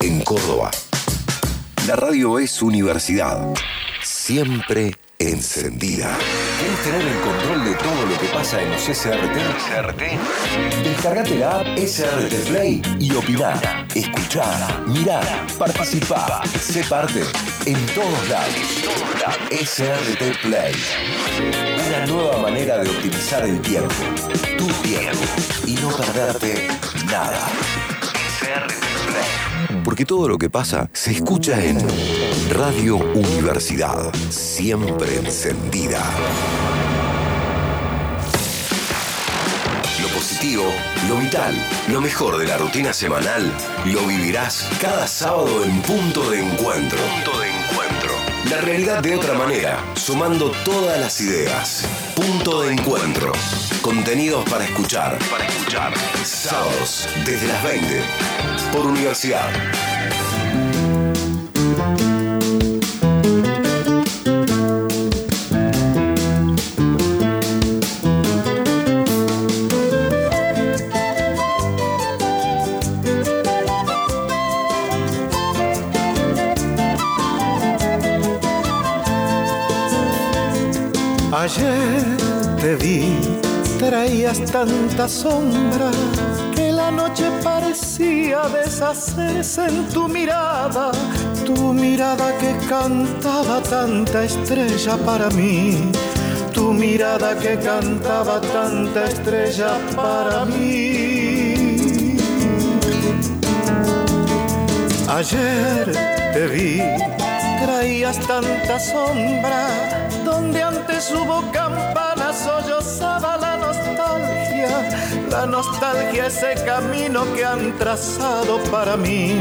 En Córdoba, la radio es universidad. Siempre encendida. ¿Quieres tener el control de todo lo que pasa en los SRT? SRT. Descargate la app SRT Play y opinar, escuchar, mirar, participar, sé parte en todos lados. SRT Play. Una nueva manera de optimizar el tiempo, tu tiempo y no perderte nada. Porque todo lo que pasa se escucha en Radio Universidad, siempre encendida. Lo positivo, lo vital, lo mejor de la rutina semanal, lo vivirás cada sábado en Punto de Encuentro. Punto de Encuentro. La realidad de otra manera, sumando todas las ideas. Punto de Encuentro. Contenidos para escuchar. Para escuchar. Sábados, desde las 20. Por Universidad. Ayer te vi, traías tanta sombra parecía deshacerse en tu mirada, tu mirada que cantaba tanta estrella para mí, tu mirada que cantaba tanta estrella para mí. Ayer te vi, traías tanta sombra donde antes hubo campanas sollozaba la nostalgia, ese camino que han trazado para mí,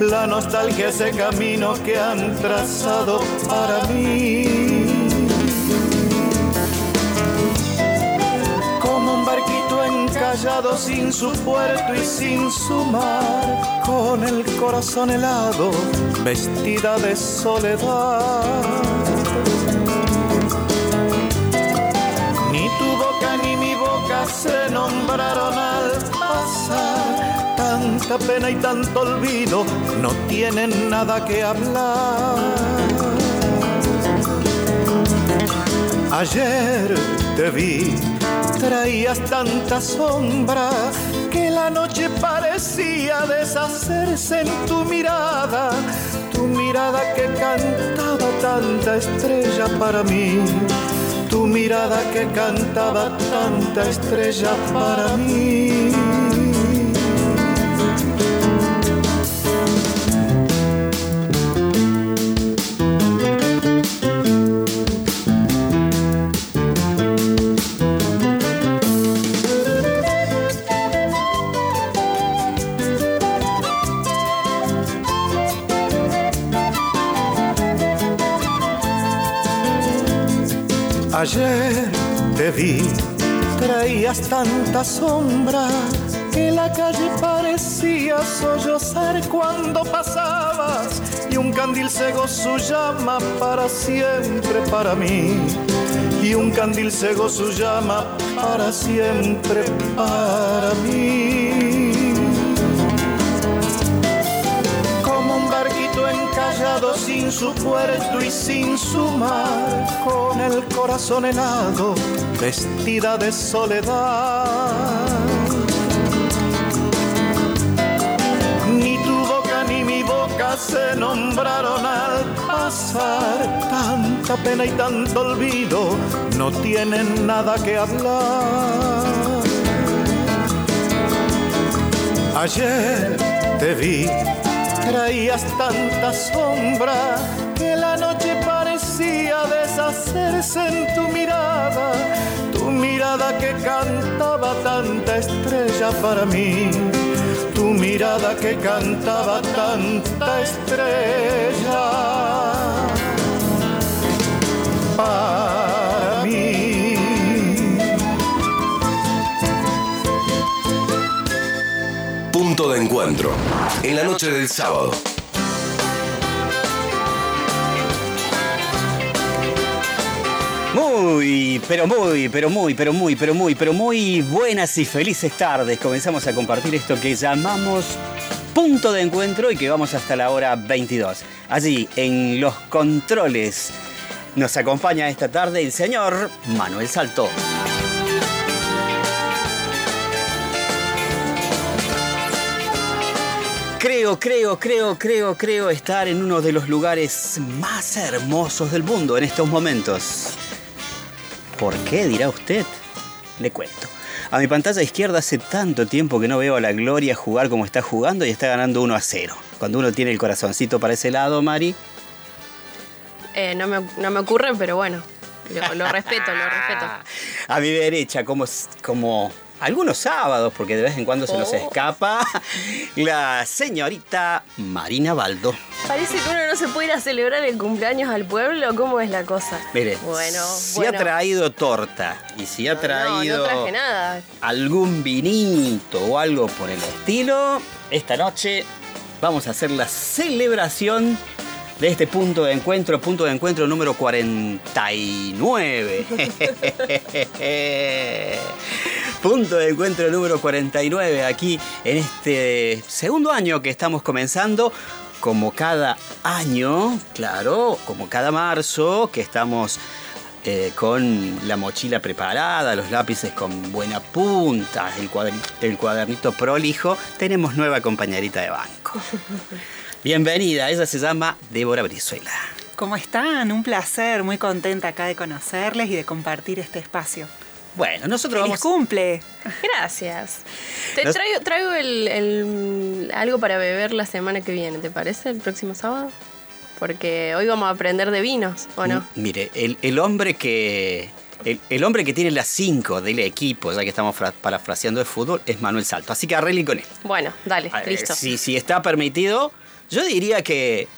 la nostalgia ese camino que han trazado para mí. Como un barquito encallado sin su puerto y sin su mar, con el corazón helado, vestida de soledad. Ni tu boca ni mi boca se nombraron al pasar. Tanta pena y tanto olvido no tienen nada que hablar. Ayer te vi, traías tanta sombra que la noche parecía deshacerse en tu mirada, tu mirada que cantaba tanta estrella para mí, tu mirada que cantaba tanta estrella para mí. Ayer te vi, traías tanta sombra que la calle parecía sollozar cuando pasabas y un candil cegó su llama para siempre para mí. Y un candil cegó su llama para siempre para mí. Sin su puerto y sin su mar, con el corazón helado, vestida de soledad. Ni tu boca ni mi boca se nombraron al pasar. Tanta pena y tanto olvido no tienen nada que hablar. Ayer te vi, traías tanta sombra que la noche parecía deshacerse en tu mirada, tu mirada que cantaba tanta estrella para mí, tu mirada que cantaba tanta estrella. Punto de encuentro. En la noche del sábado. Muy, pero muy, pero muy, pero muy, pero muy, pero muy buenas y felices tardes. Comenzamos a compartir esto que llamamos punto de encuentro y que vamos hasta la hora 22. Allí, en los controles, nos acompaña esta tarde el señor Manuel Salto. Creo, creo, creo, creo, creo estar en uno de los lugares más hermosos del mundo en estos momentos. ¿Por qué? dirá usted. Le cuento. A mi pantalla izquierda hace tanto tiempo que no veo a la Gloria jugar como está jugando y está ganando 1 a 0. Cuando uno tiene el corazoncito para ese lado, Mari. Eh, no, me, no me ocurre, pero bueno, lo, lo respeto, lo respeto. A mi derecha, como, como algunos sábados, porque de vez en cuando se nos Oh. escapa, la señorita Marina Baldo. Parece que uno no se puede ir a celebrar el cumpleaños al pueblo. ¿Cómo es la cosa? Mire, bueno, si bueno. ha traído torta y si ha No, traído No, traje nada. algún vinito o algo por el estilo, esta noche vamos a hacer la celebración de este punto de encuentro, punto de encuentro número 49. punto de encuentro número 49 aquí en este segundo año que estamos comenzando. Como cada año, claro, como cada marzo, que estamos eh, con la mochila preparada, los lápices con buena punta, el, cuaderni- el cuadernito prolijo, tenemos nueva compañerita de banco. Bienvenida, ella se llama Débora Brizuela. ¿Cómo están? Un placer, muy contenta acá de conocerles y de compartir este espacio. Bueno, nosotros ¡Feliz vamos... cumple! Gracias. Te traigo, traigo el, el- algo para beber la semana que viene, ¿te parece? El próximo sábado. Porque hoy vamos a aprender de vinos, ¿o no? M- Mire, el, el hombre que... El, el hombre que tiene las 5 del equipo, ya que estamos fra- parafraseando de fútbol, es Manuel Salto. Así que arregle con él. Bueno, dale, A ver, listo. Si, si está permitido, yo diría que.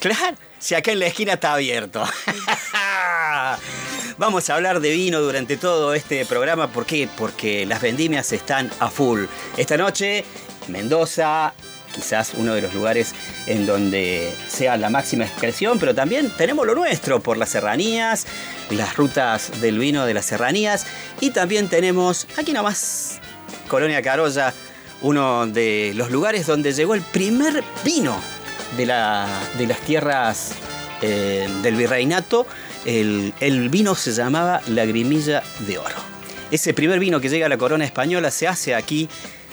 Claro, si acá en la esquina está abierto. Vamos a hablar de vino durante todo este programa. ¿Por qué? Porque las vendimias están a full. Esta noche, Mendoza, quizás uno de los lugares en donde sea la máxima expresión, pero también tenemos lo nuestro por las serranías, las rutas del vino de las serranías y también tenemos aquí nomás Colonia Carolla, uno de los lugares donde llegó el primer vino de, la- de las tierras eh, del virreinato. El, vino se llamaba Lagrimilla de Oro. Ese primer vino que llega a la corona española se hace aquí,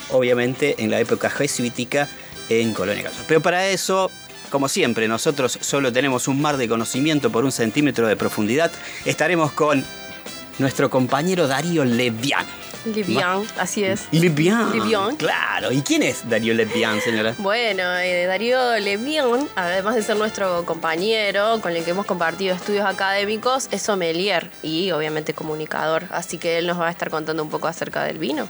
obviamente, en la época jesuítica en Colonia Carolla. Pero para eso, como siempre, nosotros solo tenemos un mar de conocimiento por un centímetro de profundidad. Estaremos con nuestro compañero Darío Levian. Livian, así es. Levian. Claro. ¿Y quién es Darío Levian, señora? Bueno, eh, Darío Levian, además de ser nuestro compañero con el que hemos compartido estudios académicos, es sommelier y obviamente comunicador. Así que él nos va a estar contando un poco acerca del vino.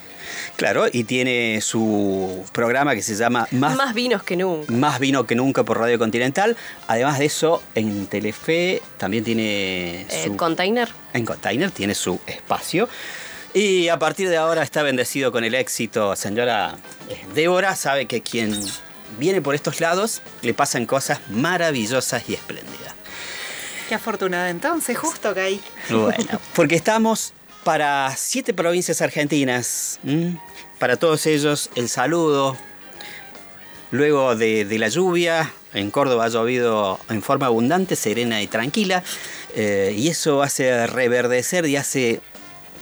Claro, y tiene su programa que se llama Más, Más vinos que nunca. Más Vino que Nunca por Radio Continental. Además de eso, en Telefe también tiene Eh, su... container. en Container tiene su espacio. Y a partir de ahora está bendecido con el éxito. Señora eh, Débora sabe que quien viene por estos lados le pasan cosas maravillosas y espléndidas. Qué afortunada entonces, justo ahí. Bueno, porque estamos para siete provincias argentinas. Para todos ellos, el saludo. Luego de, de la lluvia, en Córdoba ha llovido en forma abundante, serena y tranquila. eh, y eso hace reverdecer y hace.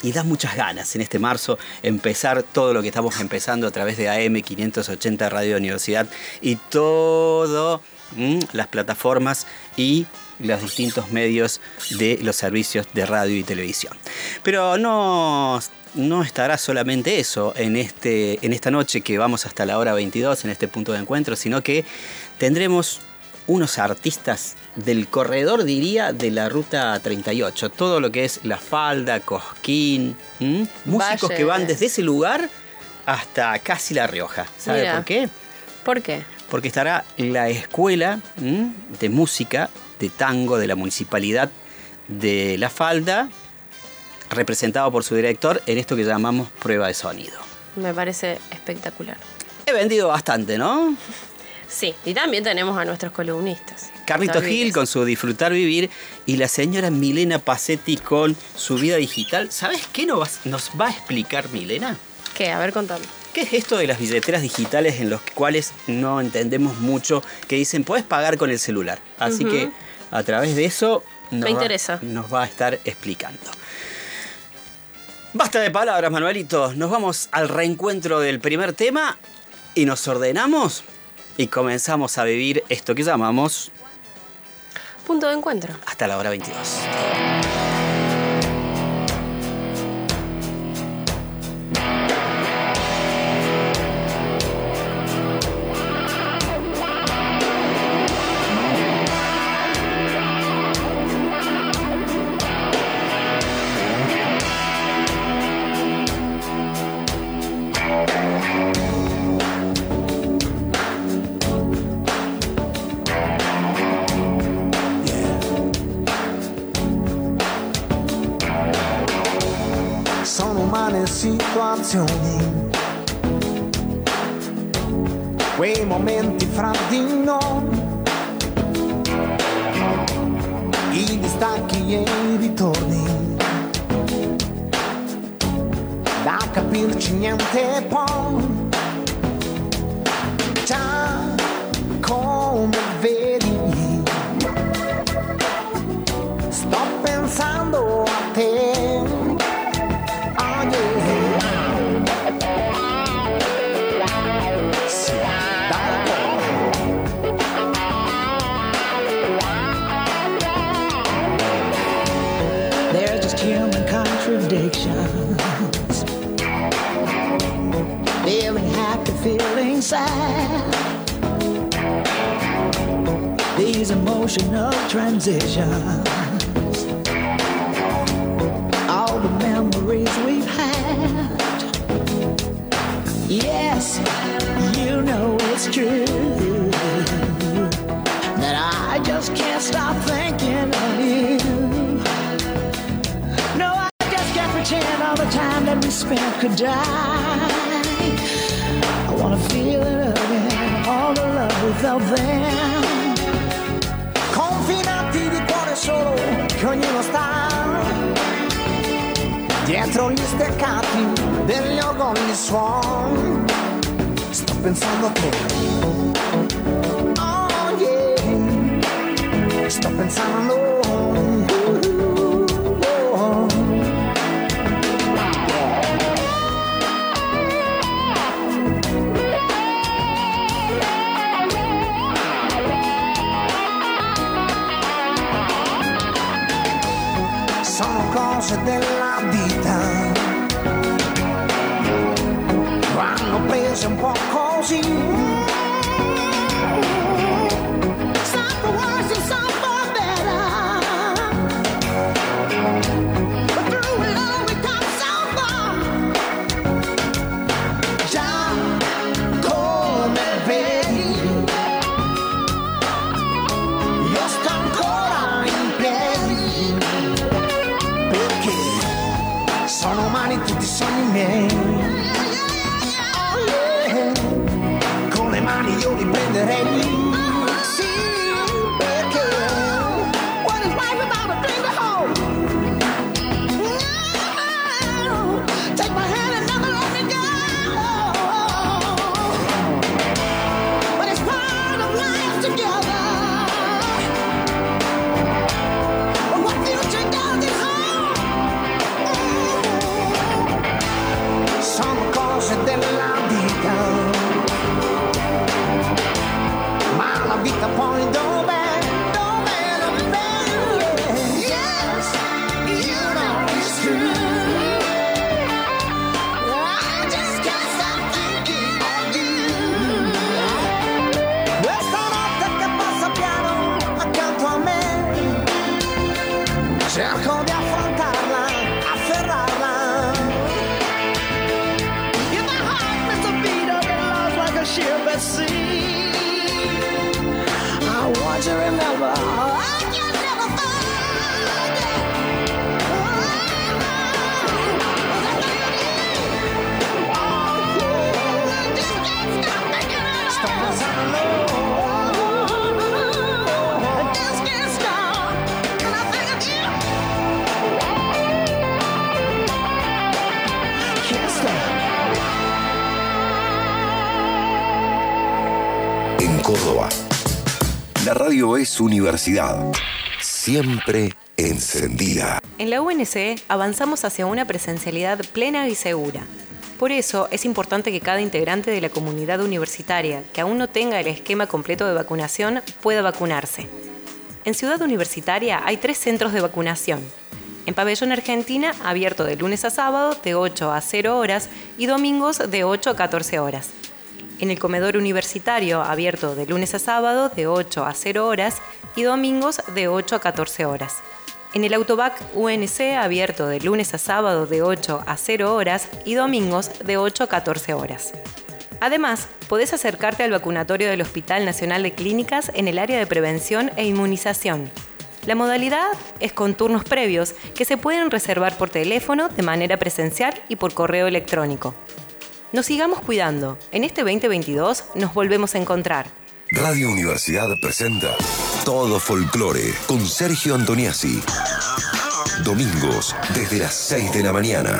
Y da muchas ganas en este marzo empezar todo lo que estamos empezando a través de AM 580 Radio Universidad y todo ¿m? las plataformas y los distintos medios de los servicios de radio y televisión. Pero no, no estará solamente eso en, este, en esta noche que vamos hasta la hora 22 en este punto de encuentro, sino que tendremos unos artistas del corredor, diría, de la ruta 38. Todo lo que es La Falda, Cosquín, ¿m? músicos Valle. que van desde ese lugar hasta casi La Rioja. ¿Sabe Mira. por qué? ¿Por qué? Porque estará la escuela ¿m? de música de tango de la municipalidad de La Falda, representado por su director en esto que llamamos prueba de sonido. Me parece espectacular. He vendido bastante, ¿no? Sí, y también tenemos a nuestros columnistas. Carlito Gil con su Disfrutar Vivir y la señora Milena Pacetti con su vida digital. ¿Sabes qué nos va, a explicar Milena? ¿Qué? A ver, contame. ¿Qué es esto de las billeteras digitales en los cuales no entendemos mucho? Que dicen, puedes pagar con el celular. Así que a través de eso nos, Me va- nos va a estar explicando. Basta de palabras, Manuelito. Nos vamos al reencuentro del primer tema y nos ordenamos y comenzamos a vivir esto que llamamos Punto de encuentro. hasta la hora 22. Niente 家。Universidad. Siempre encendida. En la UNC avanzamos hacia una presencialidad plena y segura. Por eso es importante que cada integrante de la comunidad universitaria que aún no tenga el esquema completo de vacunación pueda vacunarse. En Ciudad Universitaria hay tres centros de vacunación. En Pabellón Argentina, abierto de lunes a sábado de 8 a 0 horas y domingos de 8 a 14 horas. En el comedor universitario, abierto de lunes a sábado de 8 a 0 horas y domingos de 8 a 14 horas. En el Autobac UNC, abierto de lunes a sábado de 8 a 0 horas y domingos de 8 a 14 horas. Además, podés acercarte al vacunatorio del Hospital Nacional de Clínicas en el área de prevención e inmunización. La modalidad es con turnos previos que se pueden reservar por teléfono, de manera presencial y por correo electrónico. Nos sigamos cuidando. En este 2022 nos volvemos a encontrar. Radio Universidad presenta Todo Folclore con Sergio Antoniazzi. Domingos desde las 6 de la mañana.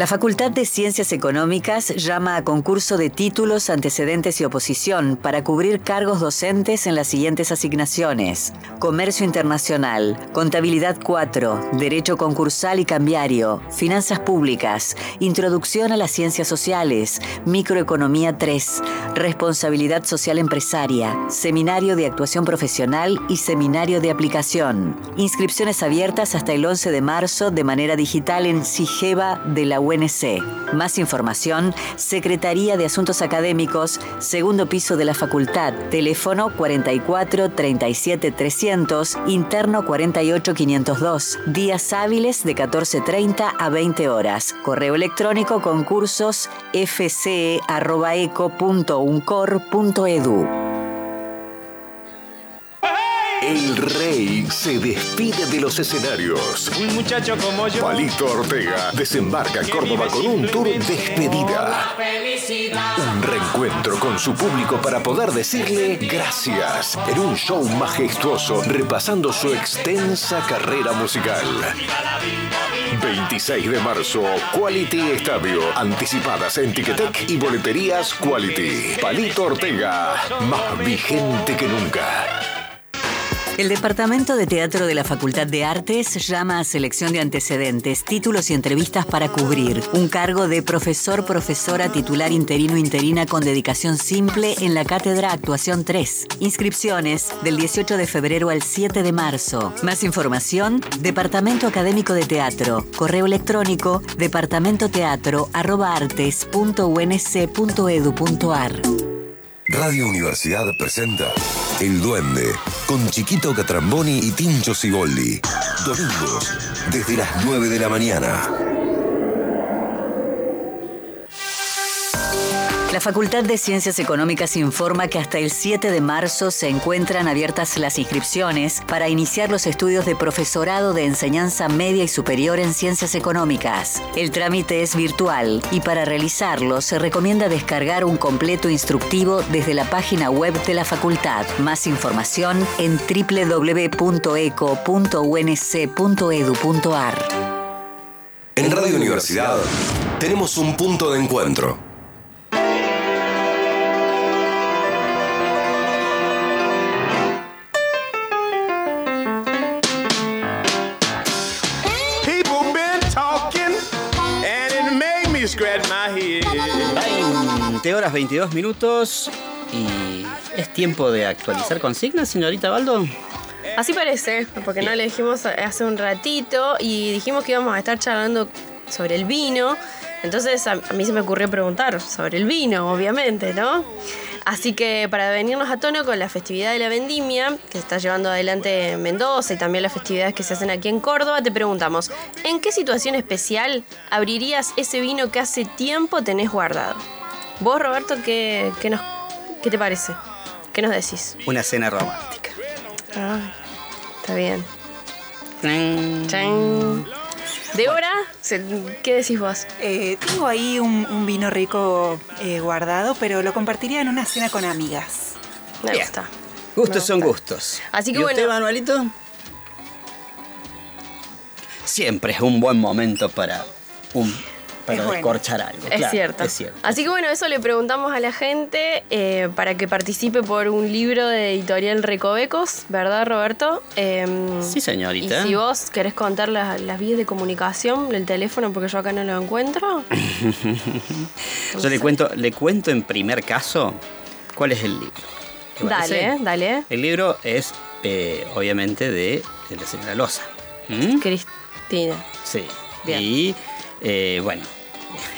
La Facultad de Ciencias Económicas llama a concurso de títulos, antecedentes y oposición para cubrir cargos docentes en las siguientes asignaciones. Comercio Internacional, Contabilidad 4, Derecho Concursal y Cambiario, Finanzas Públicas, Introducción a las Ciencias Sociales, Microeconomía 3, Responsabilidad Social Empresaria, Seminario de Actuación Profesional y Seminario de Aplicación. Inscripciones abiertas hasta el 11 de marzo de manera digital en Sigeva de la UNC. Más información, Secretaría de Asuntos Académicos, segundo piso de la Facultad, teléfono 44 37 300, interno 48 502, días hábiles de 14.30 a 20 horas, correo electrónico concursos fce.eco.uncor.edu. El rey se despide de los escenarios. Un muchacho como yo. Palito Ortega desembarca en Córdoba con un tour despedida. Un reencuentro con su público para poder decirle gracias en un show majestuoso repasando su extensa carrera musical. 26 de marzo, Quality Estadio. Anticipadas en Ticketek y boleterías Quality. Palito Ortega, más vigente que nunca. El Departamento de Teatro de la Facultad de Artes llama a selección de antecedentes, títulos y entrevistas para cubrir un cargo de profesor, profesora, titular interino, interina con dedicación simple en la Cátedra Actuación 3. Inscripciones del 18 de febrero al 7 de marzo. Más información, Departamento Académico de Teatro, correo electrónico departamentoteatro.artes.unc.edu.ar. Radio Universidad presenta El Duende con Chiquito Catramboni y Tincho Sigoldi. Domingos desde las 9 de la mañana. La Facultad de Ciencias Económicas informa que hasta el 7 de marzo se encuentran abiertas las inscripciones para iniciar los estudios de profesorado de enseñanza media y superior en ciencias económicas. El trámite es virtual y para realizarlo se recomienda descargar un completo instructivo desde la página web de la facultad. Más información en www.eco.unc.edu.ar. En Radio Universidad tenemos un punto de encuentro. 20 horas 22 minutos y es tiempo de actualizar consignas, señorita Baldo. Así parece, porque no le dijimos hace un ratito y dijimos que íbamos a estar charlando sobre el vino. Entonces a, a mí se me ocurrió preguntar sobre el vino, obviamente, ¿no? Así que para venirnos a tono con la festividad de la vendimia, que se está llevando adelante en Mendoza y también las festividades que se hacen aquí en Córdoba, te preguntamos, ¿en qué situación especial abrirías ese vino que hace tiempo tenés guardado? Vos, Roberto, ¿qué, qué nos, qué te parece? ¿Qué nos decís? Una cena romántica. Ah, está bien. Chan. Débora, se- ¿qué decís vos? Eh, tengo ahí un, un vino rico eh, guardado, pero lo compartiría en una cena con amigas. Me Bien. gusta. Gustos son gustos. Así que ¿Y bueno. usted, Manuelito? Siempre es un buen momento para un para bueno. descorchar algo. Es claro, cierto. Es cierto. Así que bueno, eso le preguntamos a la gente eh, para que participe por un libro de editorial Recovecos, ¿verdad, Roberto? Em, Sí, señorita. Y si vos querés contar las, las vías de comunicación, el teléfono, porque yo acá no lo encuentro. Yo le cuento, le cuento en primer caso cuál es el libro. Dale, dale. El libro es, eh, obviamente, de, de la señora Loza. ¿Mm? Cristina. Sí. Bien. Y eh, bueno,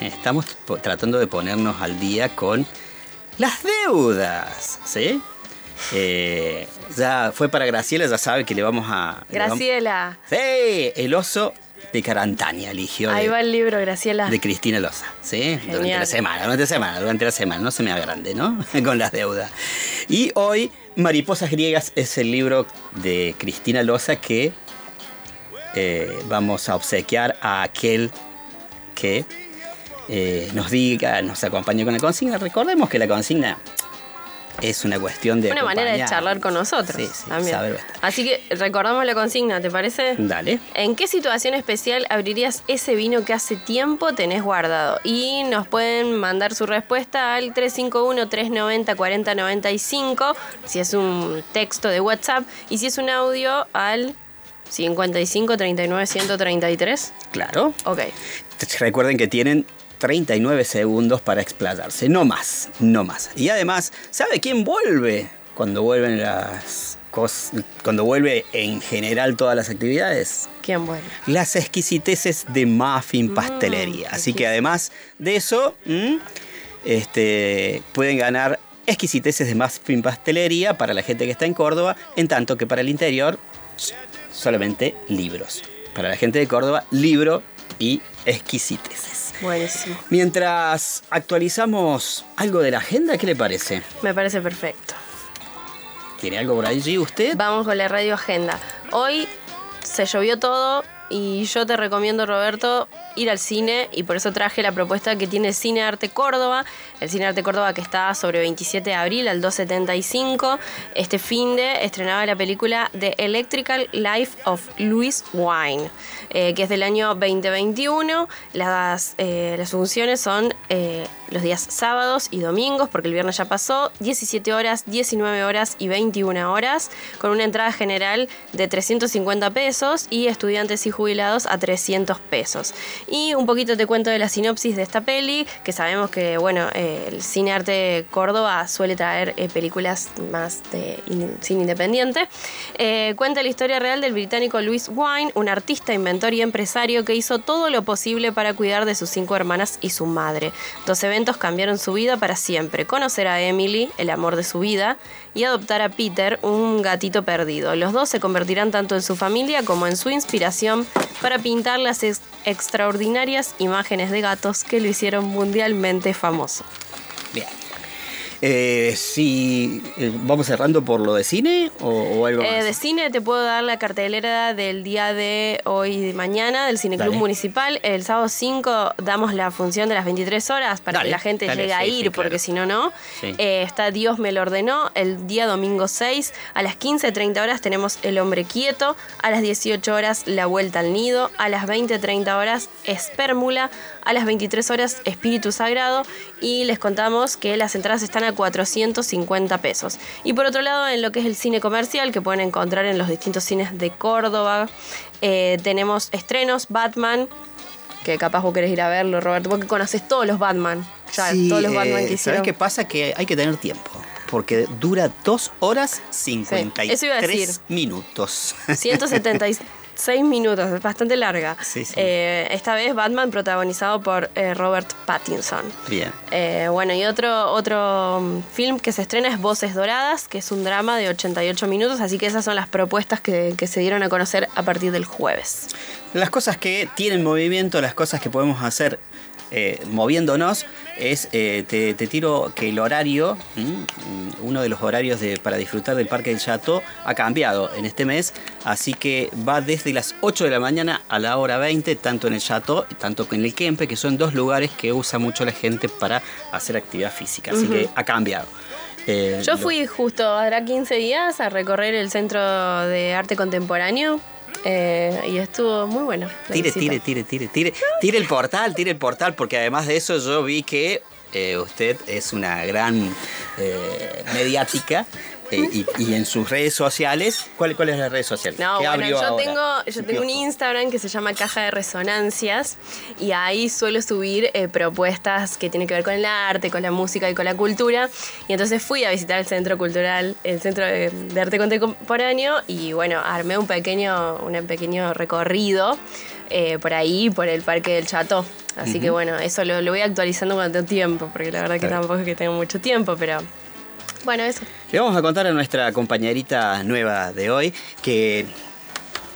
estamos tratando de ponernos al día con las deudas, ¿sí? Eh, ya fue para Graciela, ya sabe que le vamos a... vamos- Graciela. Sí, el oso de Carantania eligió Ahí de, va el libro, Graciela. de Cristina Loza, ¿sí? Durante la semana, durante la semana, durante la semana, no se me agrande, ¿no? con las deudas. Y hoy, Mariposas Griegas es el libro de Cristina Loza que eh, vamos a obsequiar a aquel que eh, nos diga, nos acompañe con la consigna. Recordemos que la consigna es una cuestión de. Una manera de charlar con nosotros. Sí, sí, también. Así que recordamos la consigna, ¿te parece? Dale. ¿En qué situación especial abrirías ese vino que hace tiempo tenés guardado? Y nos pueden mandar su respuesta al 351-390-4095, si es un texto de WhatsApp, y si es un audio al 55-39-133. Claro. Ok. Recuerden que tienen 39 segundos para explayarse, no más, no más. Y además, ¿sabe quién vuelve cuando vuelven las cosas, cuando vuelve en general todas las actividades? ¿Quién vuelve? Las exquisiteces de Muffin Pastelería. Así que además de eso, ¿m? este, pueden ganar exquisiteces de Muffin Pastelería para la gente que está en Córdoba, en tanto que para el interior solamente libros. Para la gente de Córdoba, libro y exquisiteces. Buenísimo. Mientras actualizamos algo de la agenda, ¿qué le parece? Me parece perfecto. ¿Tiene algo por allí usted? Vamos con la radio agenda. Hoy se llovió todo y yo te recomiendo, Roberto, ir al cine y por eso traje la propuesta que tiene Cine Arte Córdoba. El Cine Arte Córdoba que está sobre 27 de abril al 275. Este fin de estrenaba la película The Electrical Life of Louis Wine, eh, que es del año 2021. Las, eh, las funciones son eh, los días sábados y domingos, porque el viernes ya pasó, 17 horas, 19 horas y 21 horas, con una entrada general de 350 pesos y estudiantes y jubilados a 300 pesos. Y un poquito te cuento de la sinopsis de esta peli, que sabemos que, bueno, el Cine Arte Córdoba suele traer eh, películas más de in- cine independiente. Eh, cuenta la historia real del británico Louis Wine, un artista, inventor y empresario que hizo todo lo posible para cuidar de sus cinco hermanas y su madre. Dos eventos cambiaron su vida para siempre. Conocer a Emily, el amor de su vida, y adoptar a Peter, un gatito perdido. Los dos se convertirán tanto en su familia como en su inspiración para pintar las ex- extraordinarias imágenes de gatos que lo hicieron mundialmente famoso. Eh, si eh, vamos cerrando por lo de cine o, o algo Eh, más. de cine te puedo dar la cartelera del día de hoy y de mañana del Cineclub Dale. Municipal. El sábado 5 damos la función de las 23 horas para Dale, que la gente dale, llegue a ir, sí, porque si no, no. Sí. Eh, está Dios me lo ordenó. El día domingo 6 a las 15.30 horas tenemos El Hombre Quieto. A las 18 horas La Vuelta al Nido. A las 20.30 horas Espérmula. A las 23 horas Espíritu Sagrado. Y les contamos que las entradas están a 450 pesos. Y por otro lado, en lo que es el cine comercial, que pueden encontrar en los distintos cines de Córdoba, eh, tenemos estrenos Batman. Que capaz vos querés ir a verlo, Roberto, porque conoces todos los Batman. Ya, Sí, todos los eh, Batman que ¿Sabes hicieron. qué pasa? Que hay que tener tiempo. Porque dura 2 horas 53 eso iba a decir. minutos. 170 y- seis minutos, es bastante larga. Sí, sí. Eh, esta vez Batman protagonizado por eh, Robert Pattinson. Bien. Eh, bueno, y otro, otro mm, film que se estrena es Voces Doradas, que es un drama de 88 minutos, así que esas son las propuestas que, que se dieron a conocer a partir del jueves. Las cosas que tienen movimiento, las cosas que podemos hacer eh, moviéndonos, es, eh, te, te tiro que el horario, ¿m? uno de los horarios de, para disfrutar del Parque del Chateau ha cambiado en este mes, así que va desde las 8 de la mañana a la hora 20, tanto en el Chateau, tanto en el Kempe, que son dos lugares que usa mucho la gente para hacer actividad física, así que ha cambiado. Eh, Yo lo- fui justo, hará 15 días, a recorrer el Centro de Arte Contemporáneo eh, y estuvo muy bueno. Tire, visita. tire, tire, tire, tire. Tire el portal, tire el portal, porque además de eso yo vi que eh, usted es una gran eh, mediática eh, y, y en sus redes sociales, ¿cuál, cuál es la red social? No, ¿Qué bueno, yo ahora? tengo, yo tengo un. Instagram que se llama Caja de Resonancias y ahí suelo subir eh, propuestas que tienen que ver con el arte, con la música y con la cultura. Y entonces fui a visitar el Centro Cultural, el Centro de, de Arte Contemporáneo y bueno, armé un pequeño, un pequeño recorrido eh, por ahí, por el Parque del Chateau. Así que bueno, eso lo, lo voy actualizando cuando tengo tiempo, porque la verdad que tampoco es que tengo mucho tiempo, pero bueno, eso. Le vamos a contar a nuestra compañerita nueva de hoy que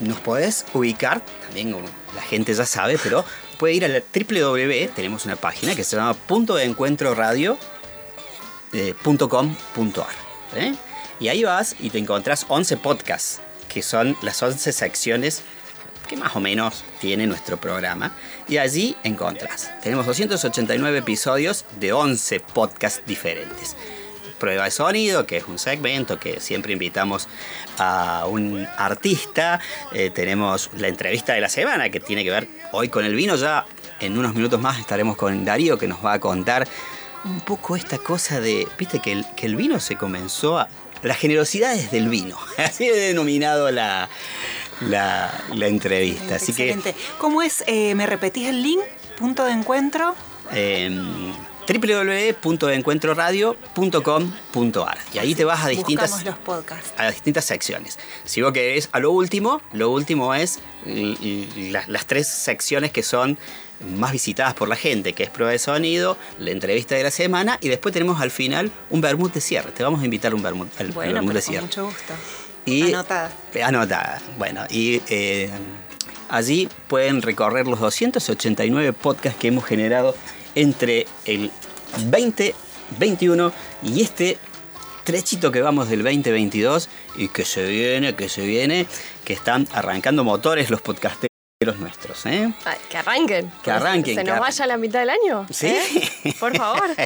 nos podés ubicar, también como la gente ya sabe, pero puede ir a la www, tenemos una página que se llama punto de encuentro radio eh, punto com punto ar, ¿eh? Y ahí vas y te encontrás 11 podcasts, que son las 11 secciones que más o menos tiene nuestro programa. Y allí encontrás. Tenemos 289 episodios de 11 podcasts diferentes. Prueba de sonido, que es un segmento que siempre invitamos a un artista. Eh, tenemos la entrevista de la semana, que tiene que ver hoy con el vino. Ya en unos minutos más estaremos con Darío, que nos va a contar un poco esta cosa de, viste, que el, que el vino se comenzó a... Las generosidades del vino. Así he denominado la, la, la entrevista. Así que Excelente. ¿Cómo es? Eh, ¿Me repetís el link? Punto de encuentro. eh, www.encuentroradio.com.ar y ahí te vas a distintas Buscamos los podcasts. a distintas secciones. Si vos querés a lo último, lo último es las tres secciones que son más visitadas por la gente, que es prueba de sonido, la entrevista de la semana y después tenemos al final un vermut de cierre. Te vamos a invitar un vermut, al, Bueno, vermut de con cierre. mucho gusto. Y, Anotada. Anotada. Bueno, y eh, allí pueden recorrer los 289 podcasts que hemos generado entre el 2021 y este trechito que vamos del 2022 y que se viene, que se viene, que están arrancando motores los podcasteros nuestros. ¿eh? Ay, que arranquen. Que arranquen, ¿Se que nos arranquen. vaya la mitad del año? ¿Sí? ¿Eh? Por favor.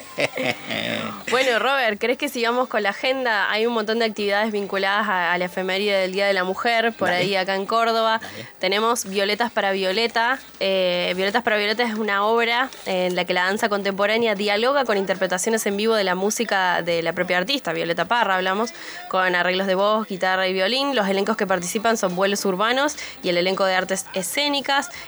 Bueno, Robert, ¿crees que sigamos con la agenda? Hay un montón de actividades vinculadas a, a la efeméride del Día de la Mujer, por Dale. ahí acá en Córdoba. Tenemos Violetas para Violeta. Eh, Violetas para Violeta es una obra en la que la danza contemporánea dialoga con interpretaciones en vivo de la música de la propia artista, Violeta Parra, hablamos, con arreglos de voz, guitarra y violín. Los elencos que participan son Vuelos Urbanos y el elenco de artes escénicas.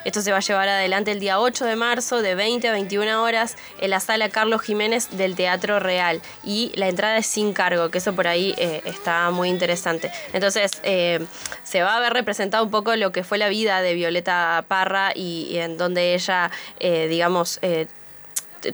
Esto se va a llevar adelante el día 8 de marzo de 20 a 21 horas en la sala Carlos Jiménez del Teatro Real. Y la entrada es sin cargo, que eso por ahí eh, está muy interesante. Entonces, eh, se va a ver representado un poco lo que fue la vida de Violeta Parra y, en donde ella, eh, digamos, eh,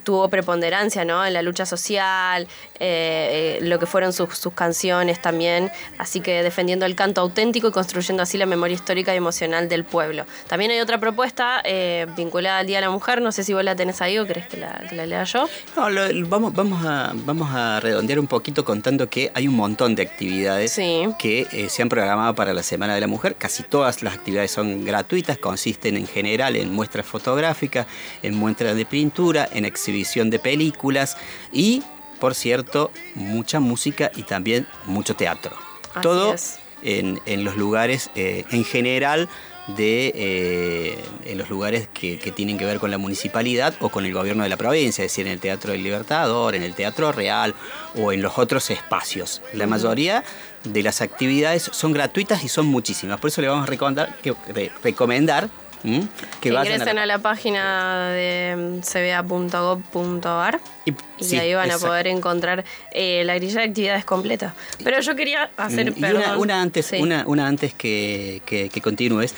tuvo preponderancia ¿no? en la lucha social, eh, eh, lo que fueron sus, sus canciones también, así que defendiendo el canto auténtico y construyendo así la memoria histórica y emocional del pueblo. También hay otra propuesta eh, vinculada al Día de la Mujer, no sé si vos la tenés ahí o querés que la, que la lea yo. No, lo- lo- vamos, vamos, a, vamos a redondear un poquito contando que hay un montón de actividades que se han programado para la Semana de la Mujer. Casi todas las actividades son gratuitas, consisten en general en muestras fotográficas, en muestras de pintura, en exhibición de películas y, por cierto, mucha música y también mucho teatro. Así Todo en, en los lugares, eh, en general, de eh, en los lugares que, que tienen que ver con la municipalidad o con el gobierno de la provincia, es decir, en el Teatro del Libertador, en el Teatro Real o en los otros espacios. La mayoría de las actividades son gratuitas y son muchísimas. Por eso le vamos a recomendar que, re- recomendar ¿m? Que vayan ingresen a la, página de mm, cba.gov.ar y, y sí, ahí van a poder encontrar eh, la grilla de actividades completa. Pero yo quería hacer, Mm, y perdón. una, una antes, Sí. una, una antes que, que, que continúes.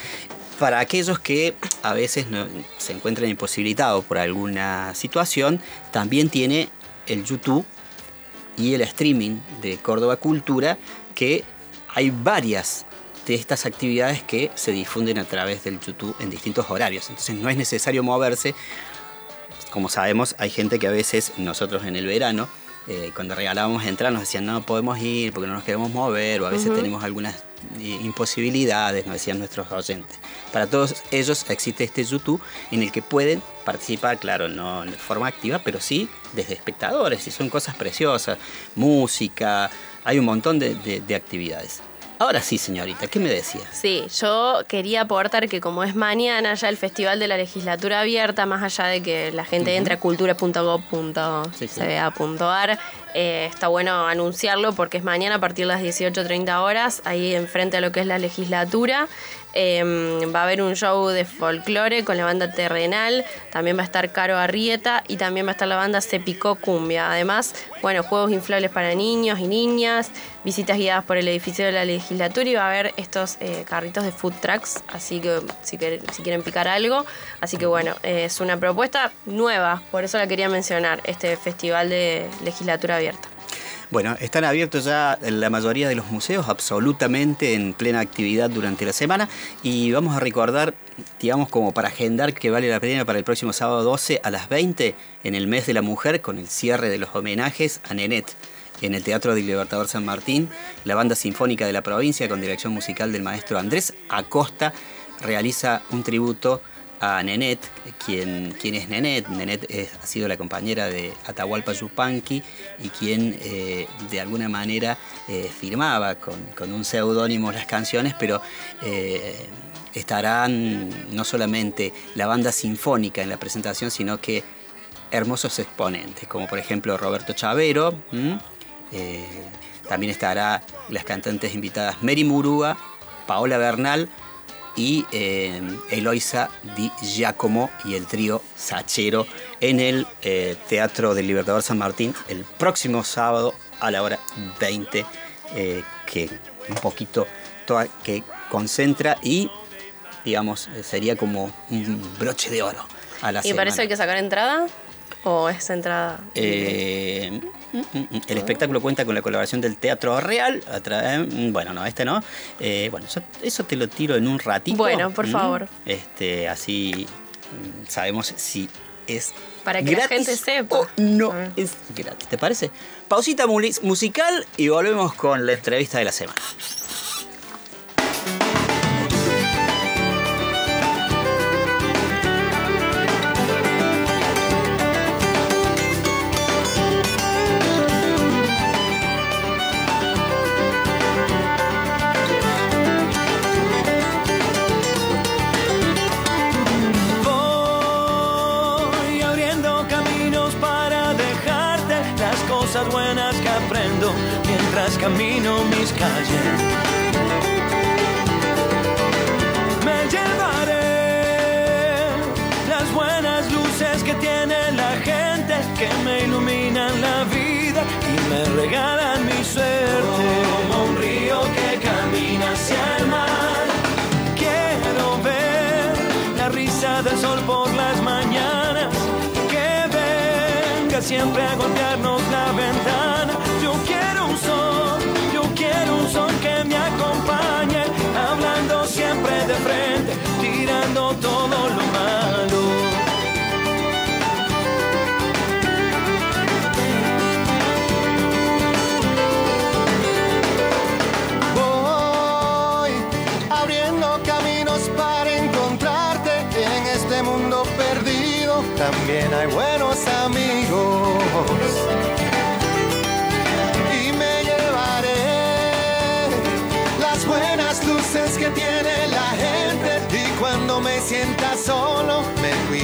Para aquellos que a veces no- se encuentran imposibilitados por alguna situación, también tiene el YouTube y el streaming de Córdoba Cultura, que hay varias de estas actividades que se difunden a través del YouTube en distintos horarios. Entonces no es necesario moverse. Como sabemos, hay gente que a veces nosotros en el verano, eh, cuando regalábamos entrar, nos decían no podemos ir porque no nos queremos mover, o a veces tenemos algunas eh, imposibilidades, nos decían nuestros oyentes. Para todos ellos existe este YouTube en el que pueden participar, claro, no de forma activa, pero sí desde espectadores, y son cosas preciosas, música, hay un montón de, de- de actividades. Ahora sí, señorita, ¿qué me decía? Sí, yo quería aportar que como es mañana ya el Festival de la Legislatura Abierta, más allá de que la gente entre a cultura.gov.cba.ar, eh, está bueno anunciarlo porque es mañana a partir de las 18.30 horas, ahí enfrente a lo que es la legislatura. Eh, va a haber un show de folclore con la banda Terrenal, también va a estar Caro Arrieta y también va a estar la banda Se Cumbia. Además, bueno, juegos inflables para niños y niñas, visitas guiadas por el edificio de la legislatura y va a haber estos eh, carritos de food trucks, así que si quieren picar algo. Así que bueno, eh, es una propuesta nueva, por eso la quería mencionar, este festival de legislatura abierta. Bueno, están abiertos ya la mayoría de los museos, absolutamente en plena actividad durante la semana. Y vamos a recordar, digamos, como para agendar que vale la pena para el próximo sábado 12 a las 20, en el mes de la mujer, con el cierre de los homenajes a Nenet. En el Teatro del Libertador San Martín, la banda sinfónica de la provincia, con dirección musical del maestro Andrés Acosta, realiza un tributo a Nenet, quien, es Nenet. Nenet ha sido la compañera de Atahualpa Yupanqui y quien eh, de alguna manera eh, firmaba con, con un seudónimo las canciones, pero eh, estarán no solamente la banda sinfónica en la presentación, sino que hermosos exponentes, como por ejemplo Roberto Chavero. también estará las cantantes invitadas Mary Murúa, Paola Bernal y eh, Eloisa Di Giacomo y el trío Sachero en el eh, Teatro del Libertador San Martín el próximo sábado a la hora 20, eh, que un poquito toda- que concentra y digamos sería como un broche de oro a la ¿Y para eso semana. hay que sacar entrada? ¿O es entrada? Eh. El espectáculo cuenta con la colaboración del Teatro Real. bueno, no, este no. Eh, bueno, eso, te lo tiro en un ratito. Bueno, por Mm. favor. Este, así mm, sabemos si es Para que la gente sepa. o no Ah. es gratis. ¿Te parece? Pausita musical y volvemos con la entrevista de la semana. Mientras camino mis calles. Me llevaré las buenas luces que tiene la gente que me iluminan la vida y me regalan mi suerte. Como un río que camina hacia el mar. Quiero ver la risa del sol por las mañanas. Que venga siempre a golpearnos todo lo malo.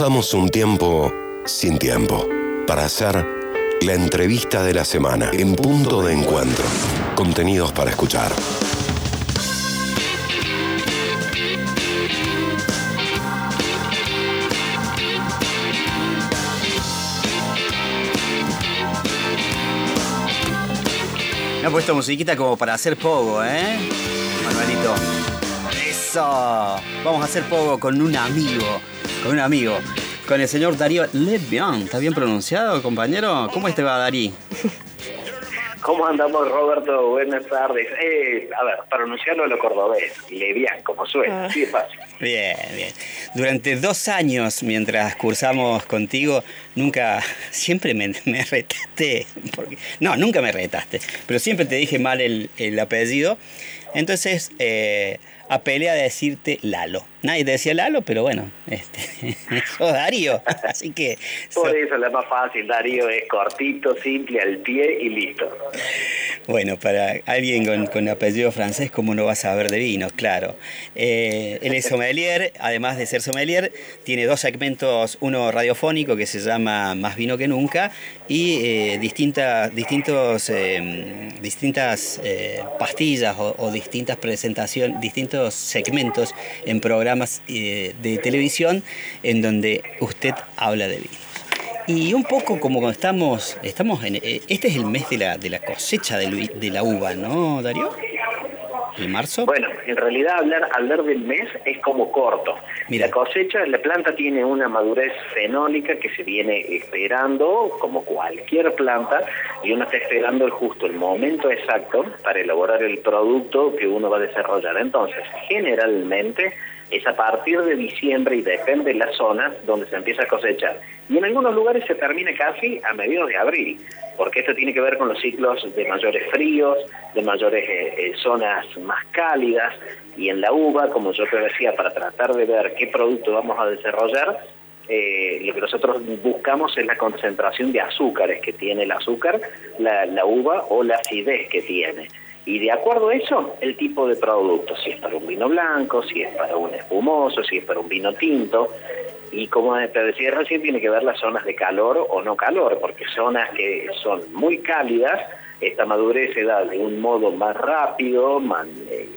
Nos un tiempo sin tiempo para hacer la entrevista de la semana en punto de encuentro. Contenidos para escuchar. Me ha puesto musiquita como para hacer pogo, ¿eh? Manuelito. Eso. Vamos a hacer pogo con un amigo. Con un amigo. Con el señor Darío Levian. ¿Está bien pronunciado, compañero? ¿Cómo te va, Darí? ¿Cómo andamos, Roberto? Buenas tardes. Eh, a ver, pronunciarlo a lo cordobés, Levian, como suena, así de fácil. Bien, bien. Durante dos años, mientras cursamos contigo, nunca, siempre me, me retaste. porque- no, nunca me retaste, pero siempre te dije mal el, el apellido. Entonces, eh, apelé a decirte Lalo. Nadie te decía Lalo, pero bueno, este, sos Darío. Así que Por eso es la más fácil, Darío, es cortito, simple, al pie y listo. Bueno, para alguien con, con apellido francés, ¿cómo no va a saber de vino? Claro. Eh, él es sommelier, además de ser sommelier, tiene dos segmentos, uno radiofónico que se llama Más vino que nunca y eh, distintas, distintos, eh, distintas eh, pastillas o, o distintas presentaciones, distintos segmentos en programas eh, de televisión en donde usted habla de vino. Y un poco como cuando estamos, estamos en, eh, este es el mes de la, de la cosecha de, la uva, ¿no, Darío? ¿El marzo? Bueno, en realidad hablar, hablar del mes es como corto. La cosecha, la planta tiene una madurez fenólica que se viene esperando, como cualquier planta, y uno está esperando el justo el momento exacto para elaborar el producto que uno va a desarrollar. Entonces, generalmente es a partir de diciembre y depende de la zona donde se empieza a cosechar. Y en algunos lugares se termina casi a mediados de abril, porque esto tiene que ver con los ciclos de mayores fríos, de mayores eh, eh, zonas más cálidas, y en la uva, como yo te decía, para tratar de ver qué producto vamos a desarrollar, eh, lo que nosotros buscamos es la concentración de azúcares que tiene el azúcar, la, la uva o la acidez que tiene. Y de acuerdo a eso, el tipo de producto, si es para un vino blanco, si es para un espumoso, si es para un vino tinto. Y como te decía recién, tiene que ver las zonas de calor o no calor, porque zonas que son muy cálidas, esta madurez se da de un modo más rápido, eh,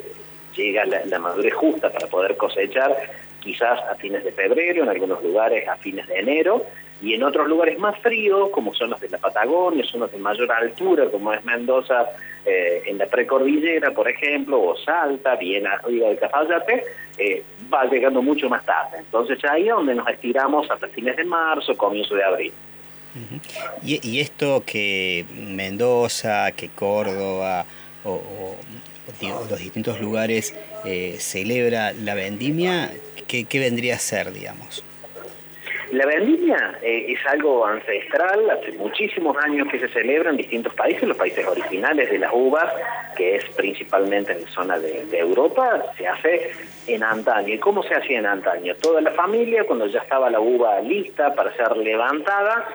llega la madurez justa para poder cosechar, quizás a fines de febrero, en algunos lugares a fines de enero, y en otros lugares más fríos, como son los de la Patagonia, zonas de mayor altura, como es Mendoza, eh, en la precordillera, por ejemplo, o Salta, Viena, Riga del Cafayate, eh, va llegando mucho más tarde. Entonces ahí es donde nos estiramos hasta fines de marzo, comienzo de abril. y, esto que Mendoza, que Córdoba o, los distintos lugares eh, celebra la vendimia, ¿qué, ¿qué, vendría a ser, digamos? La vendimia eh, es algo ancestral, hace muchísimos años que se celebra en distintos países, los países originales de las uvas, que es principalmente en la zona de, Europa, se hace en antaño. ¿Y cómo se hacía en antaño? Toda la familia, cuando ya estaba la uva lista para ser levantada,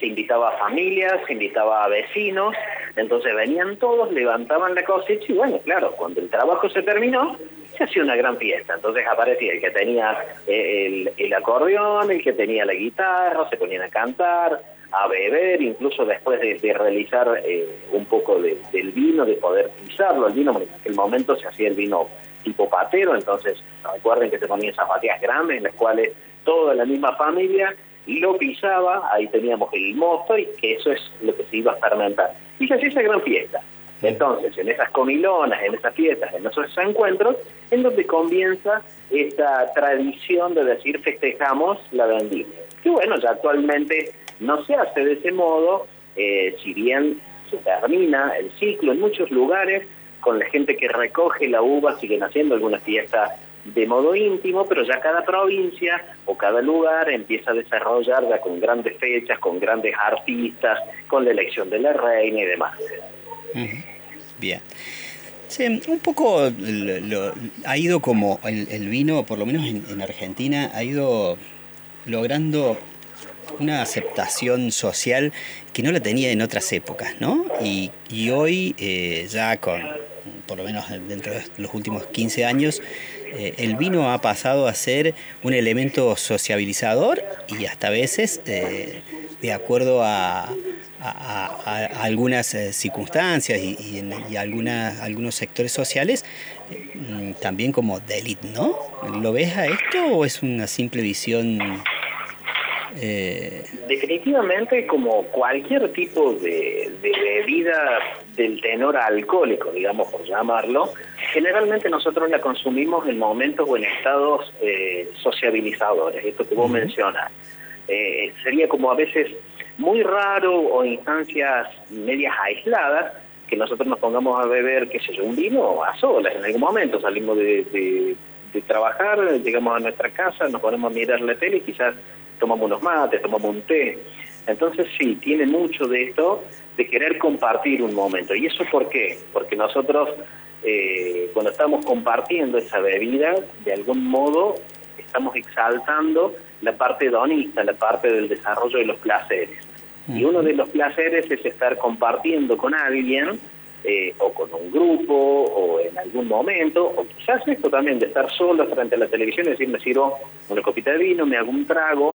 se invitaba a familias, se invitaba a vecinos, entonces venían todos, levantaban la cosecha y bueno, claro, cuando el trabajo se terminó, se hacía una gran fiesta. Entonces aparecía el que tenía eh, el, acordeón, el que tenía la guitarra, se ponían a cantar, a beber, incluso después de, realizar eh, un poco del vino, de poder pisarlo. El vino, en aquel momento se hacía el vino tipo patero, entonces recuerden que se ponían bateas grandes en las cuales toda la misma familia lo pisaba, ahí teníamos el mosto y que eso es lo que se iba a fermentar. Y se hacía esa gran fiesta. Entonces, en esas comilonas, en esas fiestas, en esos encuentros, en donde comienza esta tradición de decir festejamos la vendimia. Que bueno, ya actualmente no se hace de ese modo, eh, si bien se termina el ciclo en muchos lugares, con la gente que recoge la uva siguen haciendo alguna fiesta de modo íntimo, pero ya cada provincia o cada lugar empieza a desarrollar ya con grandes fechas, con grandes artistas, con la elección de la reina y demás. Bien. un poco ha ido como el, vino, por lo menos en, Argentina, ha ido logrando una aceptación social que no la tenía en otras épocas, ¿no? Y, hoy, eh, ya con, por lo menos dentro de los últimos 15 años, eh, el vino ha pasado a ser un elemento sociabilizador y hasta veces, eh, de acuerdo a, a, algunas eh, circunstancias y, en, algunos sectores sociales mm, también como de élite, ¿no? ¿Lo ves a esto o es una simple visión? Eh? Definitivamente como cualquier tipo de, bebida del tenor alcohólico, digamos por llamarlo, generalmente nosotros la consumimos en momentos o en estados eh, sociabilizadores, esto que vos mencionas. Sería como a veces muy raro o instancias medias aisladas que nosotros nos pongamos a beber, qué sé yo, un vino a solas en algún momento. Salimos de, trabajar, llegamos a nuestra casa, nos ponemos a mirar la tele y quizás tomamos unos mates, tomamos un té. Entonces sí, tiene mucho de esto de querer compartir un momento. ¿Y eso por qué? Porque nosotros eh, cuando estamos compartiendo esa bebida, de algún modo estamos exaltando la parte hedonista, la parte del desarrollo de los placeres. Y uno de los placeres es estar compartiendo con alguien, eh, o con un grupo, o en algún momento, o quizás esto también de estar solo frente a la televisión y decir, me sirvo una copita de vino, me hago un trago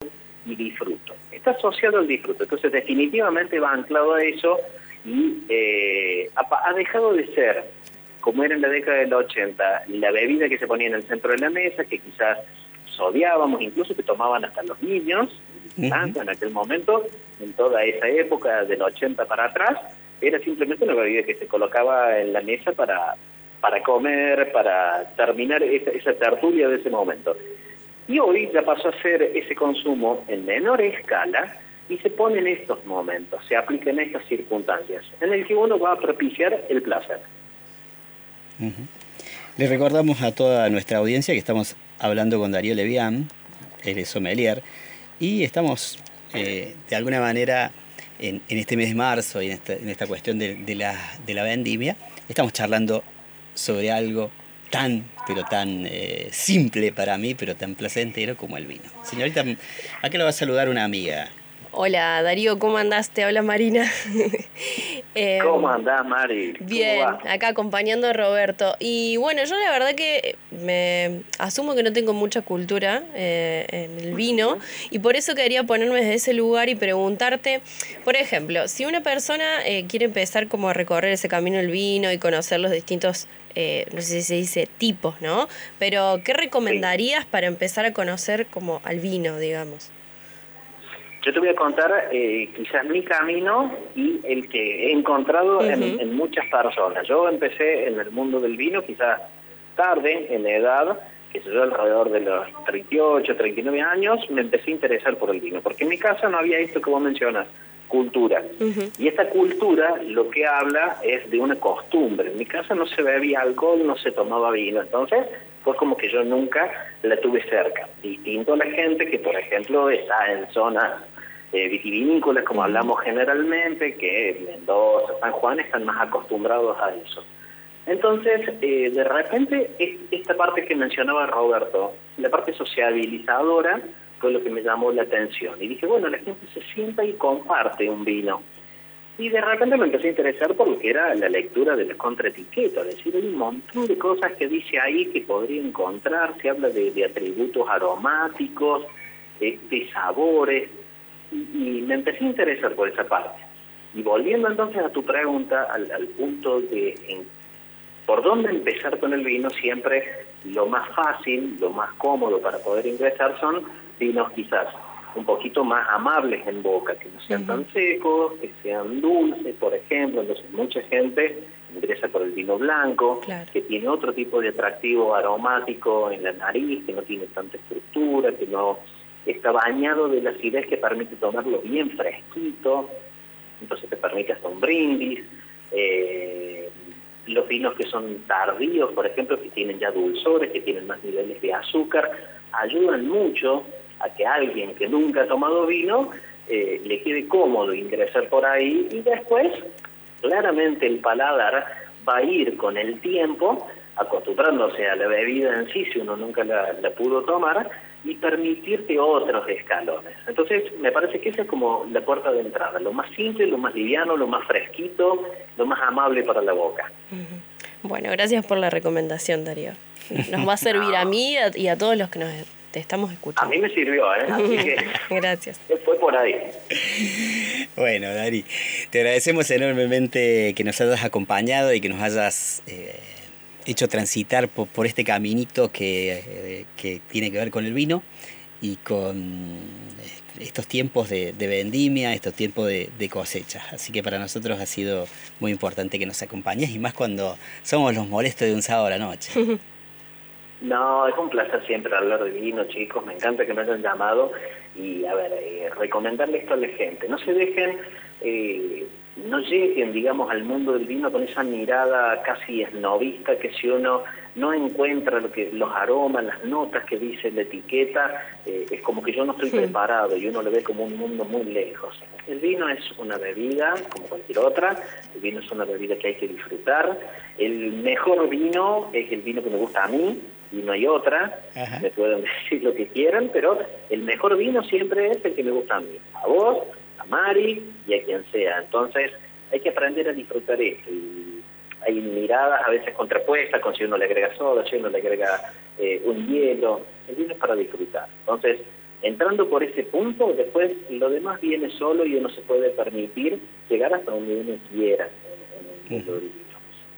y disfruto. Está asociado al disfruto, entonces definitivamente va anclado a eso y eh, ha, ha dejado de ser, como era en la década del 80, la bebida que se ponía en el centro de la mesa, que quizás odiábamos, incluso que tomaban hasta los niños, tanto en aquel momento, en toda esa época del 80 para atrás, era simplemente una bebida que se colocaba en la mesa para, para comer, para terminar esa, esa tertulia de ese momento. Y hoy ya pasó a ser ese consumo en menor escala y se pone en estos momentos, se aplica en estas circunstancias, en el que uno va a propiciar el placer. Le recordamos a toda nuestra audiencia que estamos hablando con Darío Levián, es sommelier, y estamos eh, de alguna manera en, este mes de marzo y en esta, cuestión de, la, vendimia, estamos charlando sobre algo tan, pero tan eh, simple para mí, pero tan placentero como el vino. Señorita, ¿a qué le va a saludar una amiga? Hola Darío, ¿cómo andás? Te habla Marina. Em, ¿Cómo andás, Mari? Bien, acá acompañando a Roberto. Y bueno, yo la verdad que me asumo que no tengo mucha cultura eh, en el vino y por eso quería ponerme desde ese lugar y preguntarte, por ejemplo, si una persona eh, quiere empezar como a recorrer ese camino del vino y conocer los distintos eh, no sé si se dice tipos, ¿no? Pero, ¿qué recomendarías para empezar a conocer como al vino, digamos? Yo te voy a contar eh, quizás mi camino y el que he encontrado en, muchas personas. Yo empecé en el mundo del vino quizás tarde, en la edad, que sé yo, alrededor de los 38, 39 años, me empecé a interesar por el vino, porque en mi casa no había esto que vos mencionas, cultura. Y esta cultura lo que habla es de una costumbre. En mi casa no se bebía alcohol, no se tomaba vino, entonces fue como que yo nunca la tuve cerca. Distinto a la gente que, por ejemplo, está en zonas eh, vitivinícolas, como hablamos generalmente, que Mendoza, San Juan están más acostumbrados a eso. Entonces, eh, de repente, esta parte que mencionaba Roberto, la parte sociabilizadora, fue lo que me llamó la atención. Y dije, bueno, la gente se sienta y comparte un vino. Y de repente me empecé a interesar por lo que era la lectura de la contraetiqueta, es decir, hay un montón de cosas que dice ahí que podría encontrar, se habla de, atributos aromáticos, de, sabores, y, me empecé a interesar por esa parte. Y volviendo entonces a tu pregunta, al, al punto de por dónde empezar con el vino, siempre lo más fácil, lo más cómodo para poder ingresar son vinos quizás un poquito más amables en boca, que no sean tan secos, que sean dulces, por ejemplo. Entonces mucha gente ingresa por el vino blanco, que tiene otro tipo de atractivo aromático en la nariz, que no tiene tanta estructura, que no está bañado de la acidez que permite tomarlo bien fresquito, entonces te permite hasta un brindis. Eh, los vinos que son tardíos, por ejemplo, que tienen ya dulzores, que tienen más niveles de azúcar, ayudan mucho a que alguien que nunca ha tomado vino eh, le quede cómodo ingresar por ahí y después claramente el paladar va a ir con el tiempo acostumbrándose a la bebida en sí si uno nunca la, la pudo tomar y permitirte otros escalones. Entonces, me parece que esa es como la puerta de entrada, lo más simple, lo más liviano, lo más fresquito, lo más amable para la boca. Bueno, gracias por la recomendación, Darío. Nos va a servir a mí y a todos los que nos estamos escuchando. A mí me sirvió, ¿eh? Así que gracias. Fue por ahí. Bueno, Dari, te agradecemos enormemente que nos hayas acompañado y que nos hayas... Eh, hecho transitar por, este caminito que, tiene que ver con el vino y con estos tiempos de, vendimia, estos tiempos de, cosecha. Así que para nosotros ha sido muy importante que nos acompañes y más cuando somos los molestos de un sábado a la noche. No, es un placer siempre hablar de vino, chicos. Me encanta que me hayan llamado y, a ver, eh, recomendarle esto a la gente. No se dejen eh, no lleguen, digamos, al mundo del vino con esa mirada casi esnovista que si uno no encuentra lo que los aromas, las notas que dice la etiqueta, eh, es como que yo no estoy preparado y uno lo ve como un mundo muy lejos. El vino es una bebida como cualquier otra, el vino es una bebida que hay que disfrutar. El mejor vino es el vino que me gusta a mí, y no hay otra, me pueden decir lo que quieran, pero el mejor vino siempre es el que me gusta a mí. A vos, a Mari y a quien sea. Entonces hay que aprender a disfrutar esto. Y hay miradas a veces contrapuestas, con si uno le agrega soda, si uno le agrega eh, un hielo. El vino es para disfrutar. Entonces, entrando por ese punto, después lo demás viene solo y uno se puede permitir llegar hasta donde uno quiera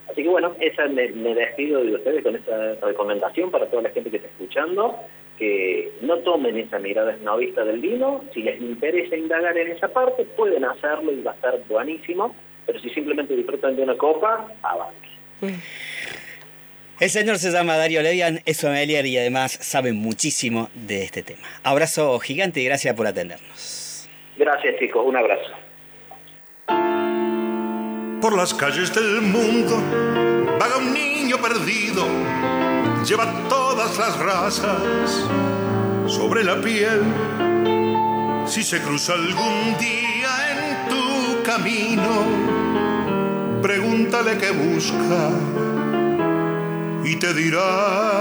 Así que bueno, esa me, me despido de ustedes con esa recomendación para toda la gente que está escuchando que no tomen esa mirada esnovista del vino, si les interesa indagar en esa parte, pueden hacerlo y va a estar buenísimo, pero si simplemente disfrutan de una copa, avance. El señor se llama Dario Levian, es sommelier y además sabe muchísimo de este tema. Abrazo gigante y gracias por atendernos. Gracias chicos, un abrazo. Por las calles del mundo vaga un niño perdido lleva todas las razas sobre la piel. Si se cruza algún día en tu camino, pregúntale qué busca y te dirá.